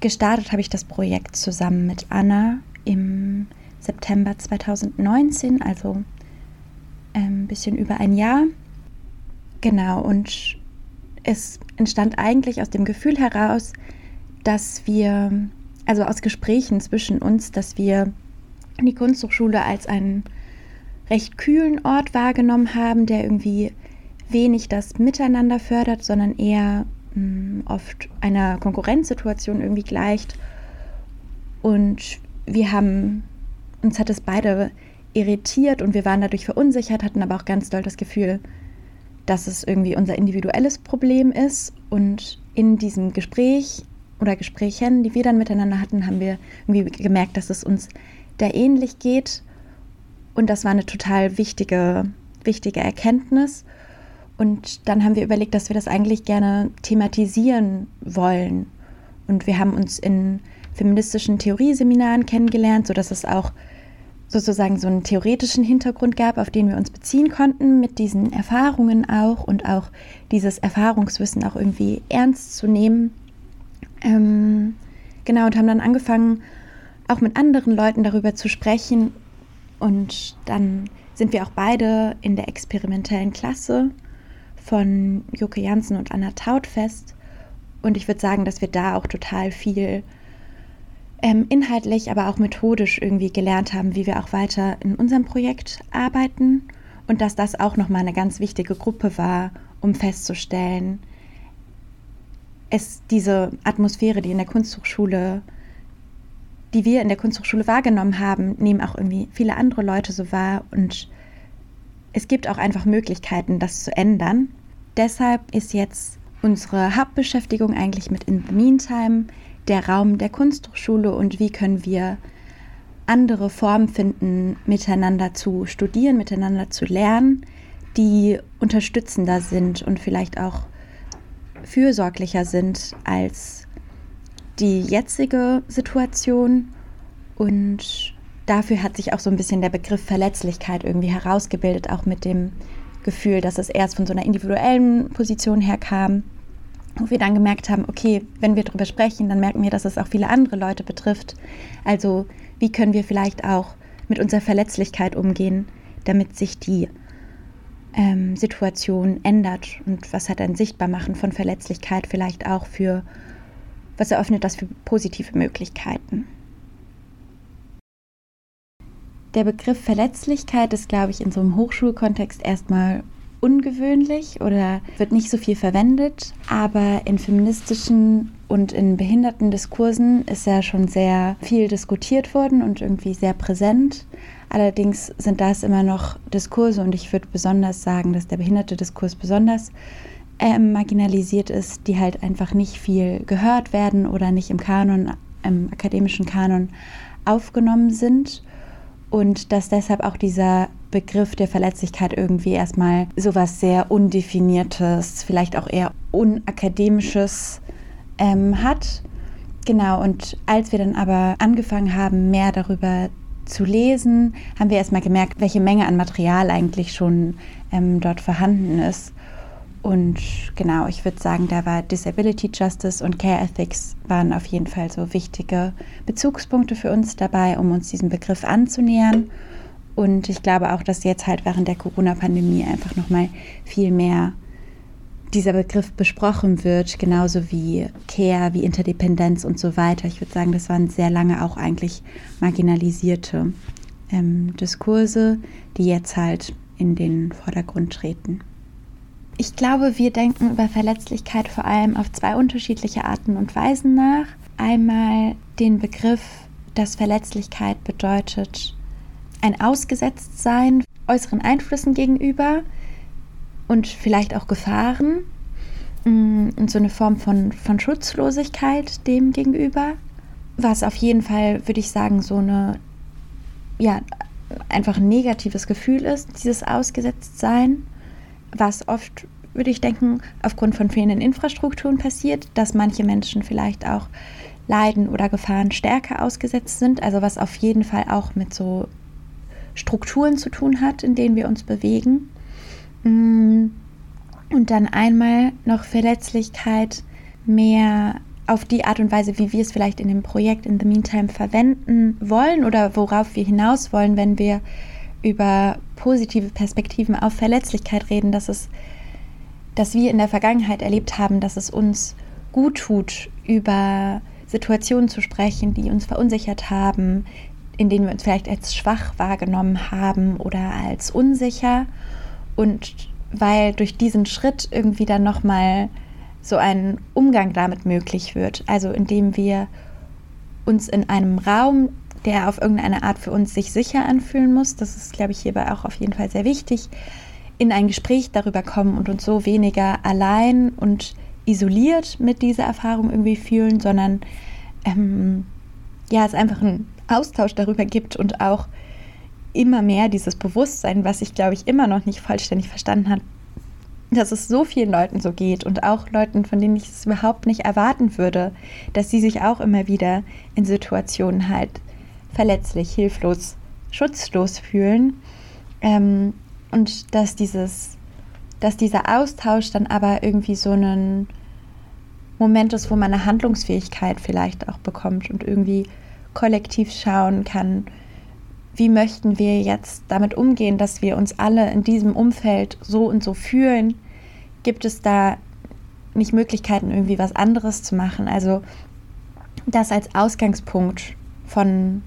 Gestartet habe ich das Projekt zusammen mit Anna im September 2019, also ein bisschen über ein Jahr. Genau, und es entstand eigentlich aus dem Gefühl heraus, dass wir, also aus Gesprächen zwischen uns, dass wir die Kunsthochschule als einen recht kühlen Ort wahrgenommen haben, der irgendwie wenig das Miteinander fördert, sondern eher mh, hm, oft einer Konkurrenzsituation irgendwie gleicht. Und wir haben, uns hat es beide irritiert und wir waren dadurch verunsichert, hatten aber auch ganz doll das Gefühl, dass es irgendwie unser individuelles Problem ist. Und in diesem Gespräch oder Gesprächen, die wir dann miteinander hatten, haben wir irgendwie gemerkt, dass es uns da ähnlich geht. Und das war eine total wichtige, wichtige Erkenntnis. Und dann haben wir überlegt, dass wir das eigentlich gerne thematisieren wollen. Und wir haben uns in feministischen Theorieseminaren kennengelernt, sodass es auch sozusagen so einen theoretischen Hintergrund gab, auf den wir uns beziehen konnten, mit diesen Erfahrungen auch und auch dieses Erfahrungswissen auch irgendwie ernst zu nehmen. Ähm, genau, und haben dann angefangen, auch mit anderen Leuten darüber zu sprechen. Und dann sind wir auch beide in der experimentellen Klasse von Joke Jansen und Anna Tautfest. Und ich würde sagen, dass wir da auch total viel ähm, inhaltlich, aber auch methodisch irgendwie gelernt haben, wie wir auch weiter in unserem Projekt arbeiten und dass das auch nochmal eine ganz wichtige Gruppe war, um festzustellen, es diese Atmosphäre, die in der Kunsthochschule, die wir in der Kunsthochschule wahrgenommen haben, nehmen auch irgendwie viele andere Leute so wahr und es gibt auch einfach Möglichkeiten, das zu ändern. Deshalb ist jetzt unsere Hauptbeschäftigung eigentlich mit In the Meantime der Raum der Kunsthochschule und wie können wir andere Formen finden, miteinander zu studieren, miteinander zu lernen, die unterstützender sind und vielleicht auch fürsorglicher sind als die jetzige Situation. Und dafür hat sich auch so ein bisschen der Begriff Verletzlichkeit irgendwie herausgebildet, auch mit dem Gefühl, dass es erst von so einer individuellen Position her kam wo wir dann gemerkt haben, okay, wenn wir darüber sprechen, dann merken wir, dass es auch viele andere Leute betrifft. Also wie können wir vielleicht auch mit unserer Verletzlichkeit umgehen, damit sich die ähm, Situation ändert und was hat ein Sichtbarmachen von Verletzlichkeit vielleicht auch für, was eröffnet das für positive Möglichkeiten. Der Begriff Verletzlichkeit ist, glaube ich, in so einem Hochschulkontext erstmal ungewöhnlich oder wird nicht so viel verwendet, aber in feministischen und in behinderten Diskursen ist ja schon sehr viel diskutiert worden und irgendwie sehr präsent. Allerdings sind das immer noch Diskurse und ich würde besonders sagen, dass der behinderte Diskurs besonders äh, marginalisiert ist, die halt einfach nicht viel gehört werden oder nicht im Kanon, im akademischen Kanon aufgenommen sind und dass deshalb auch dieser Begriff der Verletzlichkeit irgendwie erstmal sowas sehr undefiniertes, vielleicht auch eher unakademisches ähm, hat. Genau, und als wir dann aber angefangen haben, mehr darüber zu lesen, haben wir erstmal gemerkt, welche Menge an Material eigentlich schon ähm, dort vorhanden ist. Und genau, ich würde sagen, da war Disability Justice und Care Ethics waren auf jeden Fall so wichtige Bezugspunkte für uns dabei, um uns diesem Begriff anzunähern. Und ich glaube auch, dass jetzt halt während der Corona-Pandemie einfach nochmal viel mehr dieser Begriff besprochen wird, genauso wie Care, wie Interdependenz und so weiter. Ich würde sagen, das waren sehr lange auch eigentlich marginalisierte ähm, Diskurse, die jetzt halt in den Vordergrund treten. Ich glaube, wir denken über Verletzlichkeit vor allem auf zwei unterschiedliche Arten und Weisen nach. Einmal den Begriff, dass Verletzlichkeit bedeutet, ein Ausgesetztsein äußeren Einflüssen gegenüber und vielleicht auch Gefahren mm, und so eine Form von, von Schutzlosigkeit dem gegenüber, was auf jeden Fall, würde ich sagen, so eine, ja, einfach ein negatives Gefühl ist, dieses Ausgesetztsein was oft, würde ich denken, aufgrund von fehlenden Infrastrukturen passiert, dass manche Menschen vielleicht auch Leiden oder Gefahren stärker ausgesetzt sind, also was auf jeden Fall auch mit so Strukturen zu tun hat, in denen wir uns bewegen. Mm. Und dann einmal noch Verletzlichkeit mehr auf die Art und Weise, wie wir es vielleicht in dem Projekt in the Meantime verwenden wollen oder worauf wir hinaus wollen, wenn wir über positive Perspektiven auf Verletzlichkeit reden, dass es, dass wir in der Vergangenheit erlebt haben, dass es uns gut tut, über Situationen zu sprechen, die uns verunsichert haben, in denen wir uns vielleicht als schwach wahrgenommen haben oder als unsicher und weil durch diesen Schritt irgendwie dann nochmal so ein Umgang damit möglich wird. Also indem wir uns in einem Raum, der auf irgendeine Art für uns sich sicher anfühlen muss, das ist, glaube ich, hierbei auch auf jeden Fall sehr wichtig, in ein Gespräch darüber kommen und uns so weniger allein und isoliert mit dieser Erfahrung irgendwie fühlen, sondern ähm, ja, es einfach einen Austausch darüber gibt und auch immer mehr dieses Bewusstsein, was ich glaube ich immer noch nicht vollständig verstanden habe, dass es so vielen Leuten so geht und auch Leuten, von denen ich es überhaupt nicht erwarten würde, dass sie sich auch immer wieder in Situationen halt verletzlich, hilflos, schutzlos fühlen. Ähm, und dass dieses, dass dieser Austausch dann aber irgendwie so einen Moment ist, wo man eine Handlungsfähigkeit vielleicht auch bekommt und irgendwie kollektiv schauen kann, wie möchten wir jetzt damit umgehen, dass wir uns alle in diesem Umfeld so und so fühlen? Gibt es da nicht Möglichkeiten, irgendwie was anderes zu machen? Also das als Ausgangspunkt von,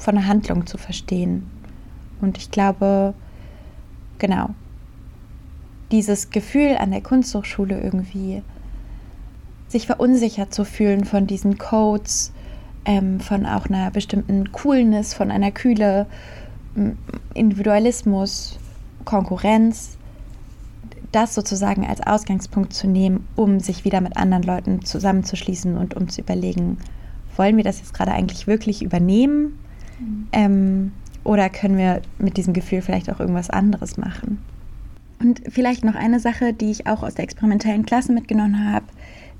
von einer Handlung zu verstehen. Und ich glaube, genau, dieses Gefühl an der Kunsthochschule irgendwie, sich verunsichert zu fühlen von diesen Codes, ähm, von auch einer bestimmten Coolness, von einer Kühle, Individualismus, Konkurrenz, das sozusagen als Ausgangspunkt zu nehmen, um sich wieder mit anderen Leuten zusammenzuschließen und um zu überlegen, wollen wir das jetzt gerade eigentlich wirklich übernehmen? Ähm, oder können wir mit diesem Gefühl vielleicht auch irgendwas anderes machen? Und vielleicht noch eine Sache, die ich auch aus der experimentellen Klasse mitgenommen habe,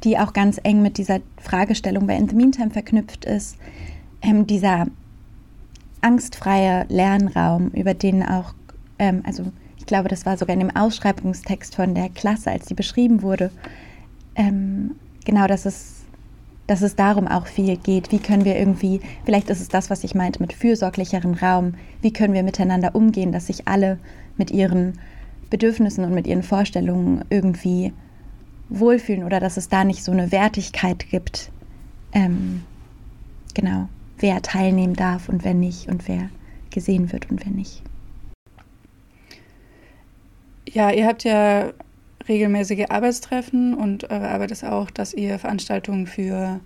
die auch ganz eng mit dieser Fragestellung bei In the Meantime verknüpft ist. Ähm, dieser angstfreie Lernraum, über den auch, ähm, also ich glaube, das war sogar in dem Ausschreibungstext von der Klasse, als die beschrieben wurde, ähm, genau, dass es, dass es darum auch viel geht. Wie können wir irgendwie, vielleicht ist es das, was ich meinte mit fürsorglicheren Raum, wie können wir miteinander umgehen, dass sich alle mit ihren Bedürfnissen und mit ihren Vorstellungen irgendwie wohlfühlen oder dass es da nicht so eine Wertigkeit gibt. Ähm, genau, wer teilnehmen darf und wer nicht und wer gesehen wird und wer nicht. Ja, ihr habt ja regelmäßige Arbeitstreffen und eure Arbeit ist auch, dass ihr Veranstaltungen für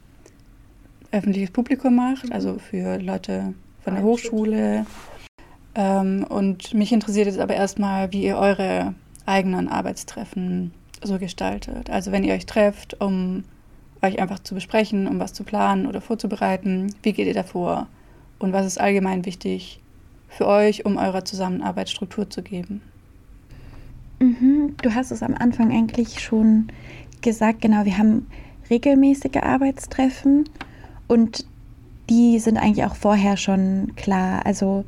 öffentliches Publikum macht, also für Leute von der Hochschule. Ähm, und mich interessiert jetzt aber erstmal, wie ihr eure eigenen Arbeitstreffen so gestaltet. Also wenn ihr euch trefft, um euch einfach zu besprechen, um was zu planen oder vorzubereiten, wie geht ihr davor? Und was ist allgemein wichtig für euch, um eurer Zusammenarbeit Struktur zu geben? Mhm, du hast es am Anfang eigentlich schon gesagt, genau, wir haben regelmäßige Arbeitstreffen und die sind eigentlich auch vorher schon klar. Also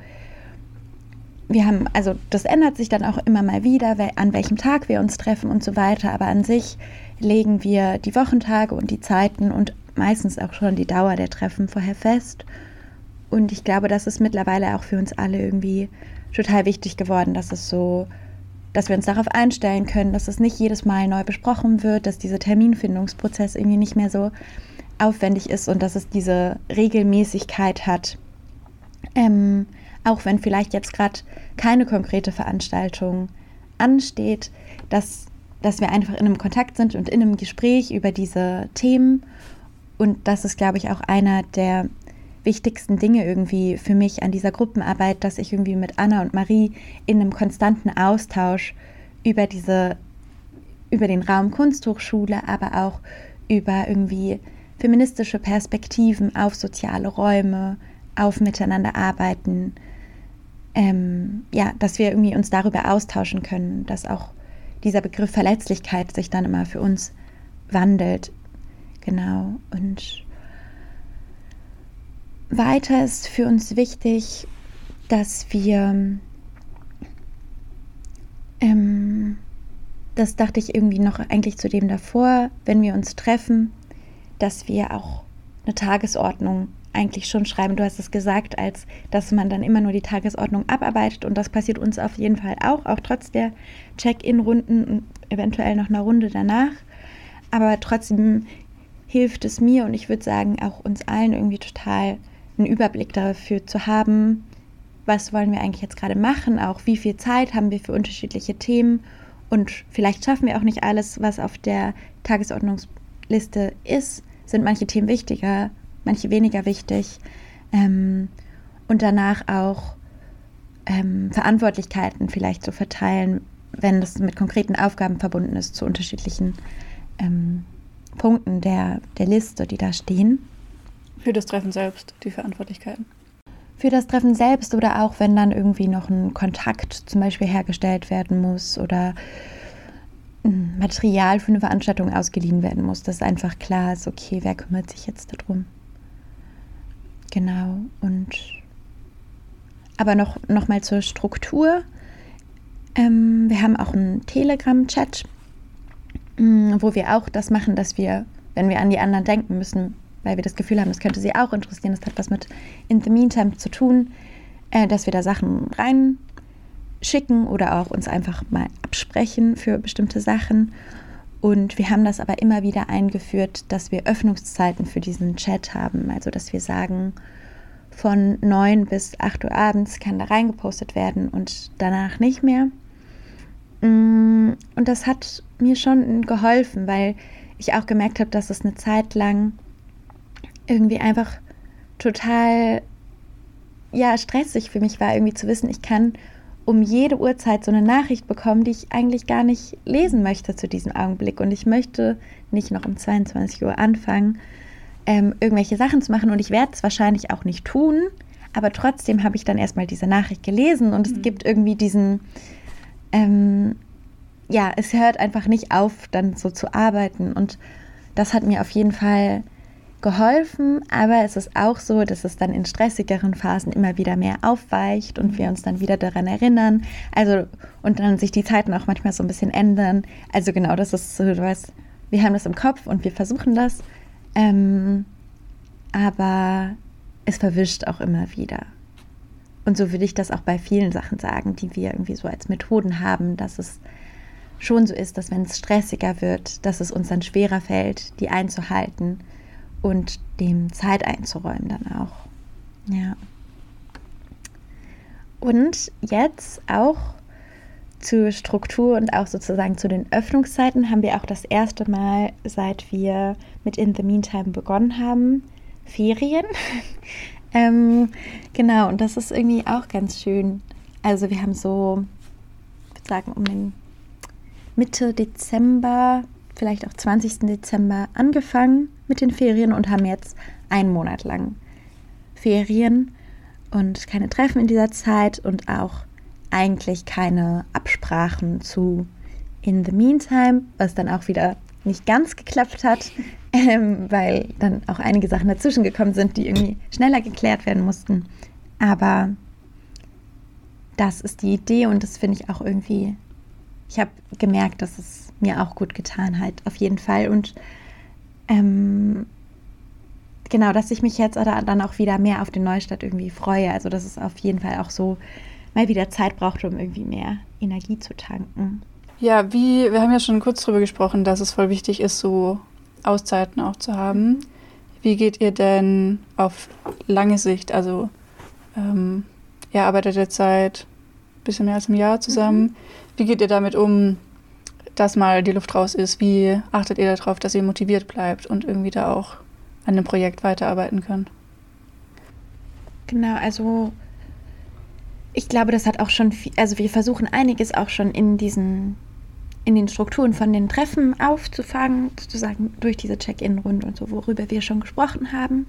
wir haben, also das ändert sich dann auch immer mal wieder, an welchem Tag wir uns treffen und so weiter, aber an sich legen wir die Wochentage und die Zeiten und meistens auch schon die Dauer der Treffen vorher fest. Und ich glaube, das ist mittlerweile auch für uns alle irgendwie total wichtig geworden, dass es so, dass wir uns darauf einstellen können, dass es nicht jedes Mal neu besprochen wird, dass dieser Terminfindungsprozess irgendwie nicht mehr so aufwendig ist und dass es diese Regelmäßigkeit hat. Ähm, auch wenn vielleicht jetzt gerade keine konkrete Veranstaltung ansteht, dass, dass wir einfach in einem Kontakt sind und in einem Gespräch über diese Themen. Und das ist, glaube ich, auch einer der wichtigsten Dinge irgendwie für mich an dieser Gruppenarbeit, dass ich irgendwie mit Anna und Marie in einem konstanten Austausch über diese, über den Raum Kunsthochschule, aber auch über irgendwie feministische Perspektiven auf soziale Räume, auf Miteinander arbeiten, ähm, ja, dass wir irgendwie uns darüber austauschen können, dass auch dieser Begriff Verletzlichkeit sich dann immer für uns wandelt. Genau. Und weiter ist für uns wichtig, dass wir, ähm, das dachte ich irgendwie noch eigentlich zu dem davor, wenn wir uns treffen, dass wir auch eine Tagesordnung eigentlich schon schreiben. Du hast es gesagt, als dass man dann immer nur die Tagesordnung abarbeitet und das passiert uns auf jeden Fall auch, auch trotz der Check-in-Runden und eventuell noch einer Runde danach. Aber trotzdem hilft es mir und ich würde sagen auch uns allen irgendwie total einen Überblick dafür zu haben, was wollen wir eigentlich jetzt gerade machen, auch wie viel Zeit haben wir für unterschiedliche Themen und vielleicht schaffen wir auch nicht alles, was auf der Tagesordnungsliste ist, sind manche Themen wichtiger, manche weniger wichtig. Ähm, und danach auch ähm, Verantwortlichkeiten vielleicht zu verteilen, wenn das mit konkreten Aufgaben verbunden ist, zu unterschiedlichen ähm, Punkten der, der Liste, die da stehen. Für das Treffen selbst, die Verantwortlichkeiten. Für das Treffen selbst oder auch wenn dann irgendwie noch ein Kontakt zum Beispiel hergestellt werden muss oder Material für eine Veranstaltung ausgeliehen werden muss, dass einfach klar ist, okay, wer kümmert sich jetzt darum. Genau. Und aber noch, noch mal zur Struktur. Ähm, wir haben auch einen Telegram-Chat, mm, wo wir auch das machen, dass wir, wenn wir an die anderen denken müssen, weil wir das Gefühl haben, das könnte sie auch interessieren, das hat was mit In the Meantime zu tun, äh, dass wir da Sachen reinschicken oder auch uns einfach mal absprechen für bestimmte Sachen. Und wir haben das aber immer wieder eingeführt, dass wir Öffnungszeiten für diesen Chat haben. Also dass wir sagen, von 9 bis 8 Uhr abends kann da reingepostet werden und danach nicht mehr. Mm, und das hat mir schon geholfen, weil ich auch gemerkt habe, dass es eine Zeit lang irgendwie einfach total ja stressig für mich war, irgendwie zu wissen, ich kann um jede Uhrzeit so eine Nachricht bekommen, die ich eigentlich gar nicht lesen möchte zu diesem Augenblick. Und ich möchte nicht noch um 22 Uhr anfangen, ähm, irgendwelche Sachen zu machen. Und ich werde es wahrscheinlich auch nicht tun. Aber trotzdem habe ich dann erstmal diese Nachricht gelesen und mhm. es gibt irgendwie diesen, ähm, ja, es hört einfach nicht auf, dann so zu arbeiten. Und das hat mir auf jeden Fall geholfen, aber es ist auch so, dass es dann in stressigeren Phasen immer wieder mehr aufweicht und wir uns dann wieder daran erinnern. Also und dann sich die Zeiten auch manchmal so ein bisschen ändern. Also genau, das ist so, du weißt, wir haben das im Kopf und wir versuchen das, ähm, aber es verwischt auch immer wieder. Und so würde ich das auch bei vielen Sachen sagen, die wir irgendwie so als Methoden haben, dass es schon so ist, dass wenn es stressiger wird, dass es uns dann schwerer fällt, die einzuhalten und dem Zeit einzuräumen dann auch. Ja. Und jetzt auch zur Struktur und auch sozusagen zu den Öffnungszeiten haben wir auch das erste Mal, seit wir mit In the Meantime begonnen haben, Ferien. ähm, genau, und das ist irgendwie auch ganz schön. Also wir haben so, ich würde sagen, um den Mitte Dezember vielleicht auch 20. Dezember angefangen mit den Ferien und haben jetzt einen Monat lang Ferien und keine Treffen in dieser Zeit und auch eigentlich keine Absprachen zu In the Meantime, was dann auch wieder nicht ganz geklappt hat, ähm, weil dann auch einige Sachen dazwischen gekommen sind, die irgendwie schneller geklärt werden mussten. Aber das ist die Idee und das finde ich auch irgendwie, ich habe gemerkt, dass es mir auch gut getan hat, auf jeden Fall. Und ähm, genau, dass ich mich jetzt oder dann auch wieder mehr auf den Neustart irgendwie freue. Also, dass es auf jeden Fall auch so mal wieder Zeit braucht, um irgendwie mehr Energie zu tanken. Ja, wie, wir haben ja schon kurz darüber gesprochen, dass es voll wichtig ist, so Auszeiten auch zu haben. Wie geht ihr denn auf lange Sicht, also ähm, ihr arbeitet jetzt seit ein bisschen mehr als einem Jahr zusammen, mhm. wie geht ihr damit um, dass mal die Luft raus ist. Wie achtet ihr darauf, dass ihr motiviert bleibt und irgendwie da auch an dem Projekt weiterarbeiten könnt? Genau, also ich glaube, das hat auch schon viel, also wir versuchen einiges auch schon in diesen, in den Strukturen von den Treffen aufzufangen, sozusagen durch diese Check-in-Runde und so, worüber wir schon gesprochen haben.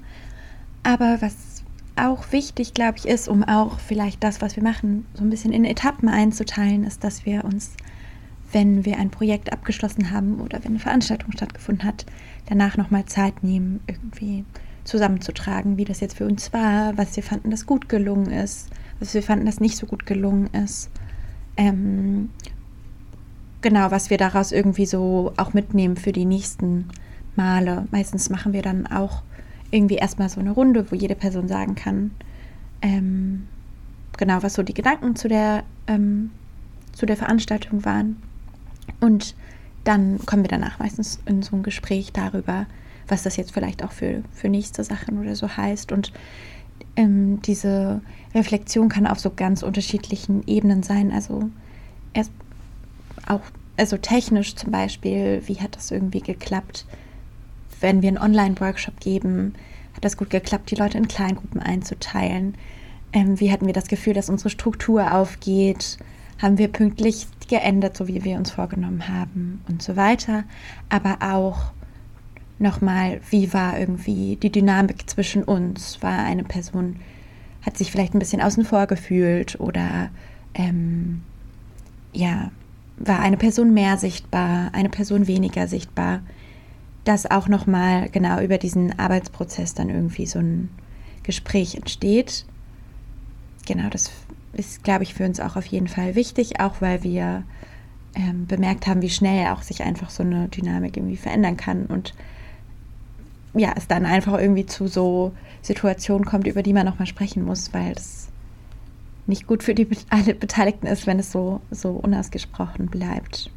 Aber was auch wichtig, glaube ich, ist, um auch vielleicht das, was wir machen, so ein bisschen in Etappen einzuteilen, ist, dass wir uns wenn wir ein Projekt abgeschlossen haben oder wenn eine Veranstaltung stattgefunden hat, danach nochmal Zeit nehmen, irgendwie zusammenzutragen, wie das jetzt für uns war, was wir fanden, das gut gelungen ist, was wir fanden, das nicht so gut gelungen ist. Ähm, genau, was wir daraus irgendwie so auch mitnehmen für die nächsten Male. Meistens machen wir dann auch irgendwie erstmal so eine Runde, wo jede Person sagen kann, ähm, genau, was so die Gedanken zu der, ähm, zu der Veranstaltung waren. Und dann kommen wir danach meistens in so ein Gespräch darüber, was das jetzt vielleicht auch für, für nächste Sachen oder so heißt. Und ähm, diese Reflexion kann auf so ganz unterschiedlichen Ebenen sein. Also erst auch, also technisch zum Beispiel, wie hat das irgendwie geklappt? Wenn wir einen Online-Workshop geben, hat das gut geklappt, die Leute in Kleingruppen einzuteilen? Ähm, wie hatten wir das Gefühl, dass unsere Struktur aufgeht? Haben wir pünktlich geändert, so wie wir uns vorgenommen haben und so weiter? Aber auch nochmal, wie war irgendwie die Dynamik zwischen uns? War eine Person, hat sich vielleicht ein bisschen außen vor gefühlt oder ähm, ja, war eine Person mehr sichtbar, eine Person weniger sichtbar? Dass auch nochmal genau über diesen Arbeitsprozess dann irgendwie so ein Gespräch entsteht. Genau, das ist, glaube ich, für uns auch auf jeden Fall wichtig, auch weil wir ähm, bemerkt haben, wie schnell auch sich einfach so eine Dynamik irgendwie verändern kann und ja, es dann einfach irgendwie zu so Situationen kommt, über die man nochmal sprechen muss, weil es nicht gut für die alle Beteiligten ist, wenn es so, so unausgesprochen bleibt.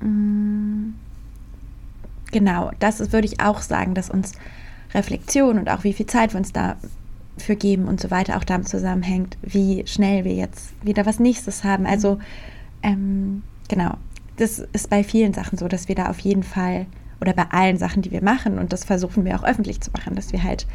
Mm. Genau, das würde ich auch sagen, dass uns Reflexion und auch wie viel Zeit wir uns dafür geben und so weiter auch damit zusammenhängt, wie schnell wir jetzt wieder was Nächstes haben. Also ähm, genau, das ist bei vielen Sachen so, dass wir da auf jeden Fall oder bei allen Sachen, die wir machen. Und das versuchen wir auch öffentlich zu machen, dass wir halt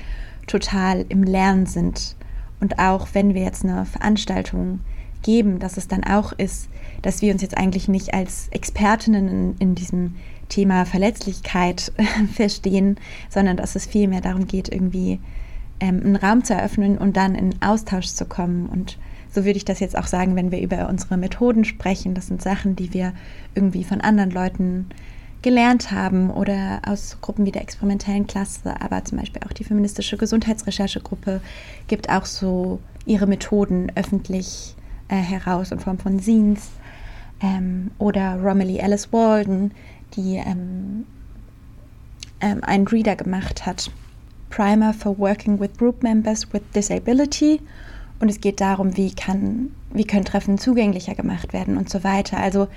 total im Lernen sind. Und auch wenn wir jetzt eine Veranstaltung geben, dass es dann auch ist, dass wir uns jetzt eigentlich nicht als Expertinnen in, in diesem Thema Verletzlichkeit verstehen, sondern dass es vielmehr darum geht, irgendwie ähm, einen Raum zu eröffnen und dann in Austausch zu kommen. Und so würde ich das jetzt auch sagen, wenn wir über unsere Methoden sprechen. Das sind Sachen, die wir irgendwie von anderen Leuten gelernt haben oder aus Gruppen wie der experimentellen Klasse, aber zum Beispiel auch die feministische Gesundheitsrecherchegruppe gibt auch so ihre Methoden öffentlich äh, heraus in Form von Zines ähm, oder Romilly Alice Walden, die ähm, ähm, einen Reader gemacht hat, Primer for Working with Group Members with Disability und es geht darum, wie kann wie können Treffen zugänglicher gemacht werden und so weiter. Also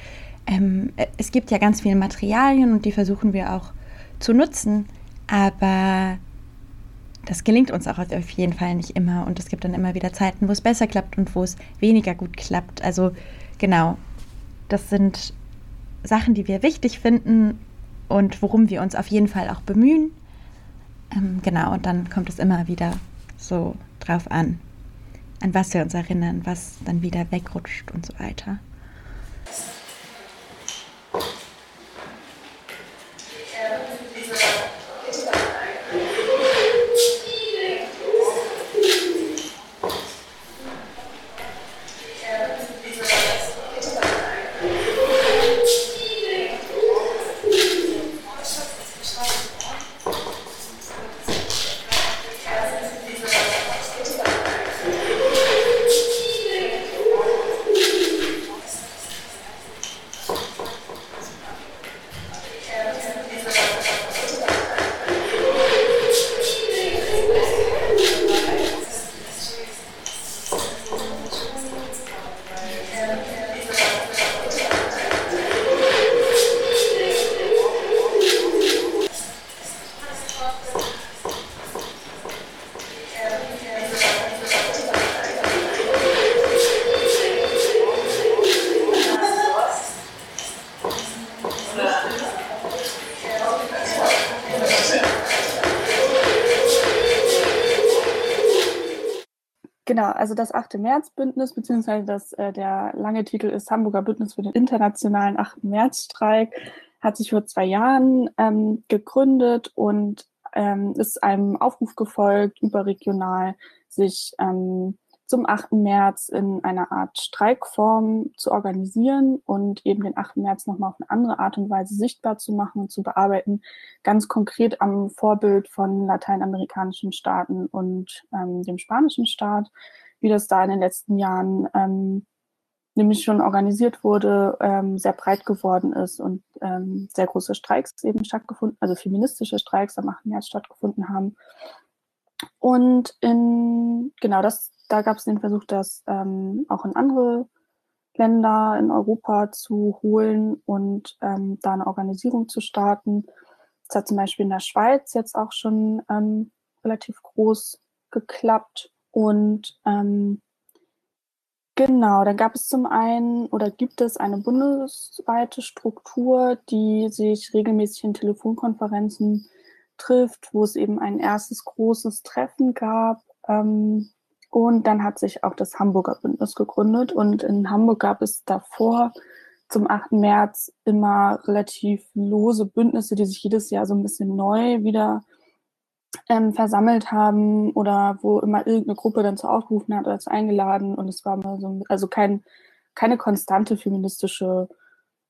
ähm, es gibt ja ganz viele Materialien und die versuchen wir auch zu nutzen, aber das gelingt uns auch auf jeden Fall nicht immer und es gibt dann immer wieder Zeiten, wo es besser klappt und wo es weniger gut klappt. Also genau, das sind Sachen, die wir wichtig finden und worum wir uns auf jeden Fall auch bemühen. Ähm, genau, und dann kommt es immer wieder so drauf an, an was wir uns erinnern, was dann wieder wegrutscht und so weiter. Also das 8. März-Bündnis, beziehungsweise das, äh, der lange Titel ist Hamburger Bündnis für den internationalen 8. März-Streik, hat sich vor zwei Jahren ähm, gegründet und ähm, ist einem Aufruf gefolgt, überregional sich ähm, zum 8. März in einer Art Streikform zu organisieren und eben den 8. März nochmal auf eine andere Art und Weise sichtbar zu machen und zu bearbeiten, ganz konkret am Vorbild von lateinamerikanischen Staaten und ähm, dem spanischen Staat, wie das da in den letzten Jahren ähm, nämlich schon organisiert wurde, ähm, sehr breit geworden ist und ähm, sehr große Streiks eben stattgefunden, also feministische Streiks am 8. März stattgefunden haben. Und in, genau, das, da gab es den Versuch, das ähm, auch in andere Länder in Europa zu holen und ähm, da eine Organisierung zu starten. Das hat zum Beispiel in der Schweiz jetzt auch schon ähm, relativ groß geklappt. Und ähm, Genau, da gab es zum einen oder gibt es eine bundesweite Struktur, die sich regelmäßig in Telefonkonferenzen trifft, wo es eben ein erstes großes Treffen gab. Ähm, und dann hat sich auch das Hamburger Bündnis gegründet. Und in Hamburg gab es davor zum 8. März immer relativ lose Bündnisse, die sich jedes Jahr so ein bisschen neu wieder ähm, versammelt haben oder wo immer irgendeine Gruppe dann zu aufgerufen hat oder zu eingeladen und es war immer so, also kein, keine konstante feministische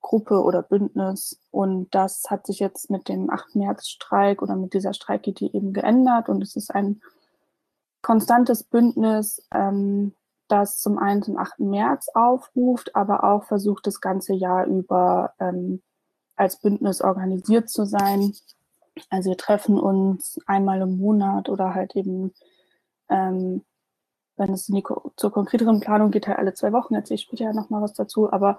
Gruppe oder Bündnis und das hat sich jetzt mit dem 8. März-Streik oder mit dieser Streikidee eben geändert und es ist ein konstantes Bündnis, ähm, das zum einen zum 8. März aufruft, aber auch versucht, das ganze Jahr über ähm, als Bündnis organisiert zu sein also wir treffen uns einmal im Monat oder halt eben, ähm, wenn es die, zur konkreteren Planung geht, halt alle zwei Wochen, erzähle ich später ja nochmal was dazu, aber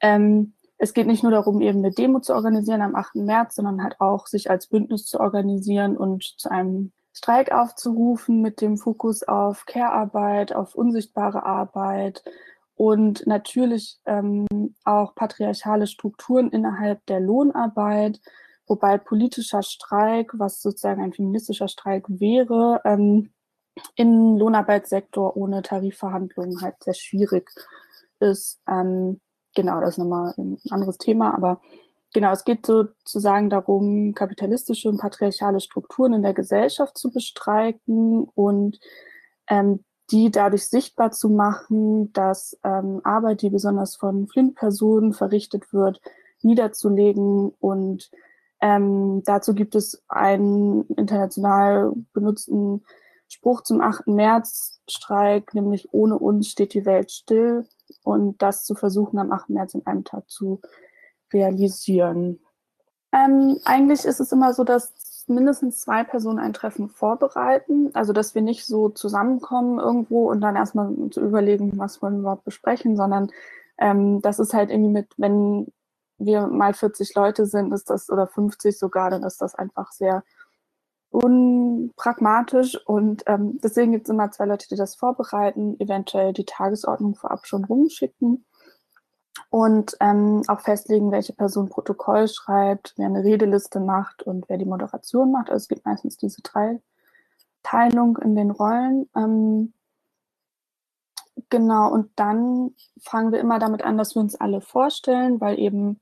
ähm, es geht nicht nur darum, eben eine Demo zu organisieren am 8. März, sondern halt auch sich als Bündnis zu organisieren und zu einem Streik aufzurufen mit dem Fokus auf Care-Arbeit, auf unsichtbare Arbeit und natürlich ähm, auch patriarchale Strukturen innerhalb der Lohnarbeit wobei politischer Streik, was sozusagen ein feministischer Streik wäre, ähm, im Lohnarbeitssektor ohne Tarifverhandlungen halt sehr schwierig ist. Ähm, genau, das ist nochmal ein anderes Thema, aber genau, es geht sozusagen darum, kapitalistische und patriarchale Strukturen in der Gesellschaft zu bestreiten und ähm, die dadurch sichtbar zu machen, dass ähm, Arbeit, die besonders von Flint-Personen verrichtet wird, niederzulegen und ähm, dazu gibt es einen international benutzten Spruch zum 8. März-Streik, nämlich ohne uns steht die Welt still und das zu versuchen, am 8. März in einem Tag zu realisieren. Ähm, eigentlich ist es immer so, dass mindestens zwei Personen ein Treffen vorbereiten, also dass wir nicht so zusammenkommen irgendwo und dann erstmal zu überlegen, was wollen wir überhaupt besprechen, sondern ähm, das ist halt irgendwie mit, wenn wir mal 40 Leute sind, ist das oder 50 sogar, dann ist das einfach sehr unpragmatisch und ähm, deswegen gibt es immer zwei Leute, die das vorbereiten, eventuell die Tagesordnung vorab schon rumschicken und ähm, auch festlegen, welche Person Protokoll schreibt, wer eine Redeliste macht und wer die Moderation macht. Also es gibt meistens diese drei Teilung in den Rollen. Ähm, genau, und dann fangen wir immer damit an, dass wir uns alle vorstellen, weil eben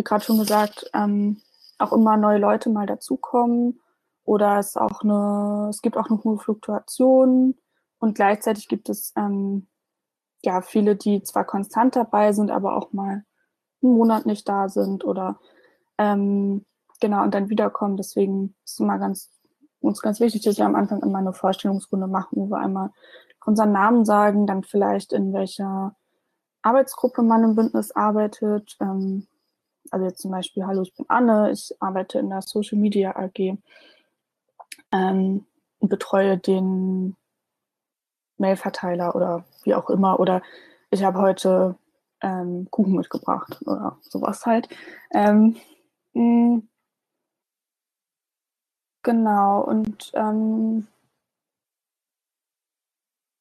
wie gerade schon gesagt, ähm, auch immer neue Leute mal dazukommen oder es auch eine, es gibt auch eine hohe Fluktuation und gleichzeitig gibt es ähm, ja viele, die zwar konstant dabei sind, aber auch mal einen Monat nicht da sind oder ähm, genau und dann wiederkommen. Deswegen ist es immer ganz uns ganz wichtig, dass wir am Anfang immer eine Vorstellungsrunde machen, wo wir einmal unseren Namen sagen, dann vielleicht in welcher Arbeitsgruppe man im Bündnis arbeitet, ähm, also jetzt zum Beispiel, hallo, ich bin Anne, ich arbeite in der Social Media AG ähm, und betreue den Mailverteiler oder wie auch immer. Oder ich habe heute ähm, Kuchen mitgebracht oder sowas halt. Ähm, mh, genau, und ähm,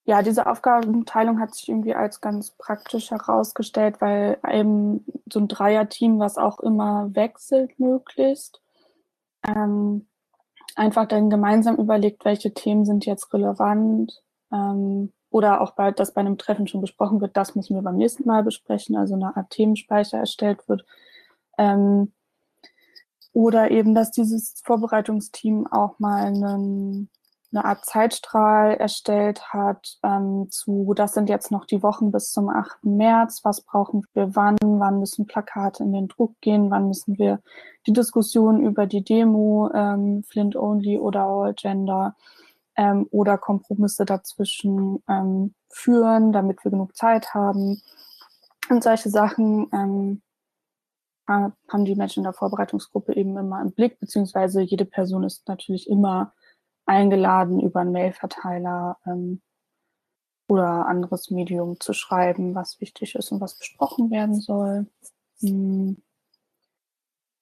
ja, diese Aufgabenteilung hat sich irgendwie als ganz praktisch herausgestellt, weil eben so ein Dreierteam, was auch immer wechselt möglichst, ähm, einfach dann gemeinsam überlegt, welche Themen sind jetzt relevant ähm, oder auch bei, dass bei einem Treffen schon besprochen wird, das müssen wir beim nächsten Mal besprechen, also eine Art Themenspeicher erstellt wird. Ähm, oder eben, dass dieses Vorbereitungsteam auch mal einen eine Art Zeitstrahl erstellt hat ähm, zu, das sind jetzt noch die Wochen bis zum 8. März, was brauchen wir wann, wann müssen Plakate in den Druck gehen, wann müssen wir die Diskussion über die Demo, ähm, Flint Only oder All Gender ähm, oder Kompromisse dazwischen ähm, führen, damit wir genug Zeit haben. Und solche Sachen ähm, haben die Menschen in der Vorbereitungsgruppe eben immer im Blick, beziehungsweise jede Person ist natürlich immer eingeladen, über einen Mailverteiler ähm, oder anderes Medium zu schreiben, was wichtig ist und was besprochen werden soll. Hm.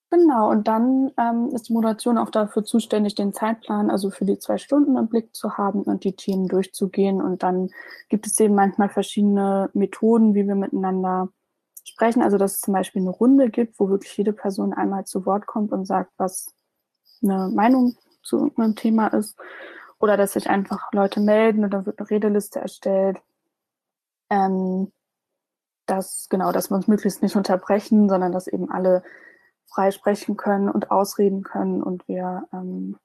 Genau, und dann ähm, ist die Moderation auch dafür zuständig, den Zeitplan, also für die zwei Stunden im Blick zu haben und die Themen durchzugehen. Und dann gibt es eben manchmal verschiedene Methoden, wie wir miteinander sprechen. Also, dass es zum Beispiel eine Runde gibt, wo wirklich jede Person einmal zu Wort kommt und sagt, was eine Meinung zu einem Thema ist. Oder dass sich einfach Leute melden und dann wird eine Redeliste erstellt. Ähm, dass, genau, dass wir uns möglichst nicht unterbrechen, sondern dass eben alle frei sprechen können und ausreden können und wir ähm,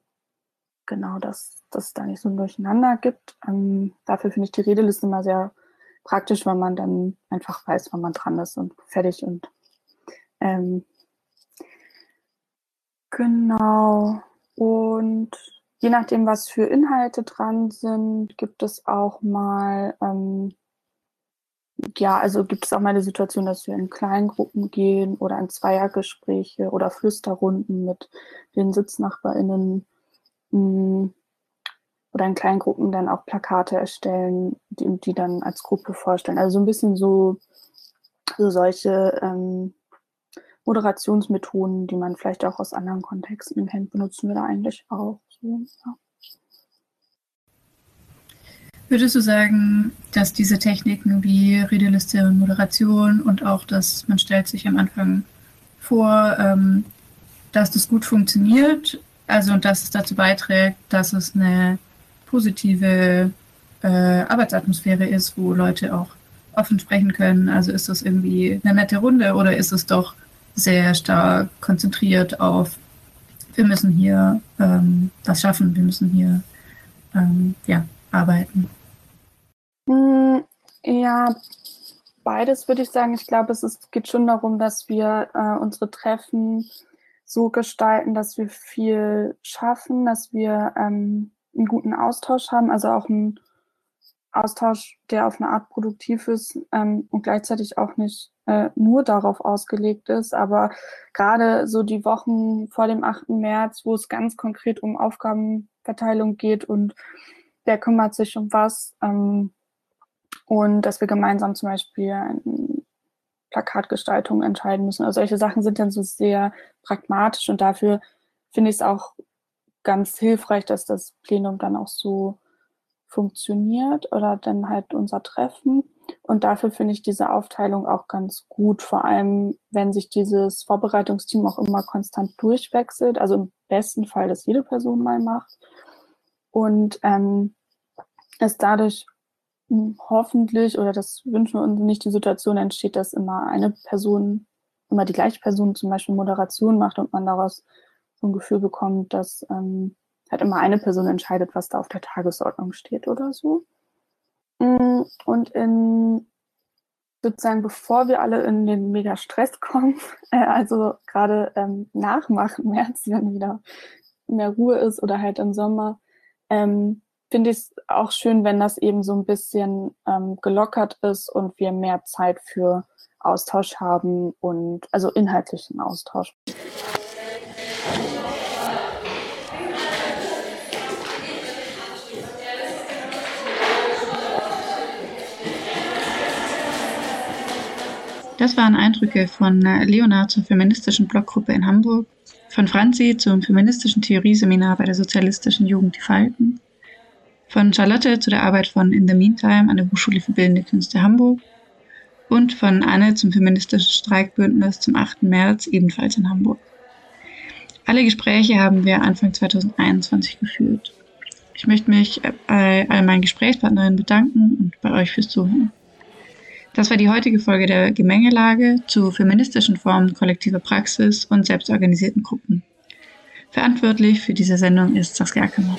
genau, dass das da nicht so ein Durcheinander gibt. Ähm, dafür finde ich die Redeliste immer sehr praktisch, weil man dann einfach weiß, wann man dran ist und fertig und ähm, genau. Und je nachdem, was für Inhalte dran sind, gibt es auch mal ähm, ja, also gibt es auch mal eine Situation, dass wir in Kleingruppen gehen oder in Zweiergespräche oder Flüsterrunden mit den SitznachbarInnen mh, mm, oder in Kleingruppen dann auch Plakate erstellen, die, die dann als Gruppe vorstellen. Also so ein bisschen so, so solche ähm, Moderationsmethoden, die man vielleicht auch aus anderen Kontexten kennt, benutzen wir da eigentlich auch. So, ja. Würdest du sagen, dass diese Techniken wie Redeliste und Moderation und auch, dass man stellt sich am Anfang vor, ähm, dass das gut funktioniert, also und dass es dazu beiträgt, dass es eine positive äh, Arbeitsatmosphäre ist, wo Leute auch offen sprechen können? Also ist das irgendwie eine nette Runde oder ist es doch sehr stark konzentriert auf, wir müssen hier ähm, was schaffen, wir müssen hier ähm, ja, arbeiten? Hm, ja, beides würde ich sagen. Ich glaube, es ist, geht schon darum, dass wir äh, unsere Treffen so gestalten, dass wir viel schaffen, dass wir ähm, einen guten Austausch haben, also auch einen Austausch, der auf eine Art produktiv ist ähm, und gleichzeitig auch nicht äh, nur darauf ausgelegt ist. Aber gerade so die Wochen vor dem 8. März, wo es ganz konkret um Aufgabenverteilung geht und wer kümmert sich um was, ähm, und dass wir gemeinsam zum Beispiel eine Plakatgestaltung entscheiden müssen. Also solche Sachen sind dann so sehr pragmatisch und dafür finde ich es auch ganz hilfreich, dass das Plenum dann auch so funktioniert oder dann halt unser Treffen. Und dafür finde ich diese Aufteilung auch ganz gut, vor allem wenn sich dieses Vorbereitungsteam auch immer konstant durchwechselt. Also im besten Fall, dass jede Person mal macht. Und ähm, es dadurch hoffentlich, oder das wünschen wir uns nicht, die Situation entsteht, dass immer eine Person, immer die gleiche Person zum Beispiel Moderation macht und man daraus so ein Gefühl bekommt, dass ähm, halt immer eine Person entscheidet, was da auf der Tagesordnung steht oder so. Mm, und in sozusagen, bevor wir alle in den mega Stress kommen, äh, also gerade ähm, nach März, wenn wieder mehr Ruhe ist oder halt im Sommer, ähm, finde ich es auch schön, wenn das eben so ein bisschen ähm, gelockert ist und wir mehr Zeit für Austausch haben und also inhaltlichen Austausch. Das waren Eindrücke von äh, Leonard zur feministischen Bloggruppe in Hamburg, von Franzi zum feministischen Theorieseminar bei der Sozialistischen Jugend Die Falken von Charlotte zu der Arbeit von In the Meantime an der Hochschule für Bildende Künste Hamburg und von Anne zum feministischen Streikbündnis zum 8. März ebenfalls in Hamburg. Alle Gespräche haben wir Anfang 2021 geführt. Ich möchte mich bei all meinen Gesprächspartnerinnen bedanken und bei euch fürs Zuhören. Das war die heutige Folge der Gemengelage zu feministischen Formen kollektiver Praxis und selbstorganisierten Gruppen. Verantwortlich für diese Sendung ist Saskia Ackermann.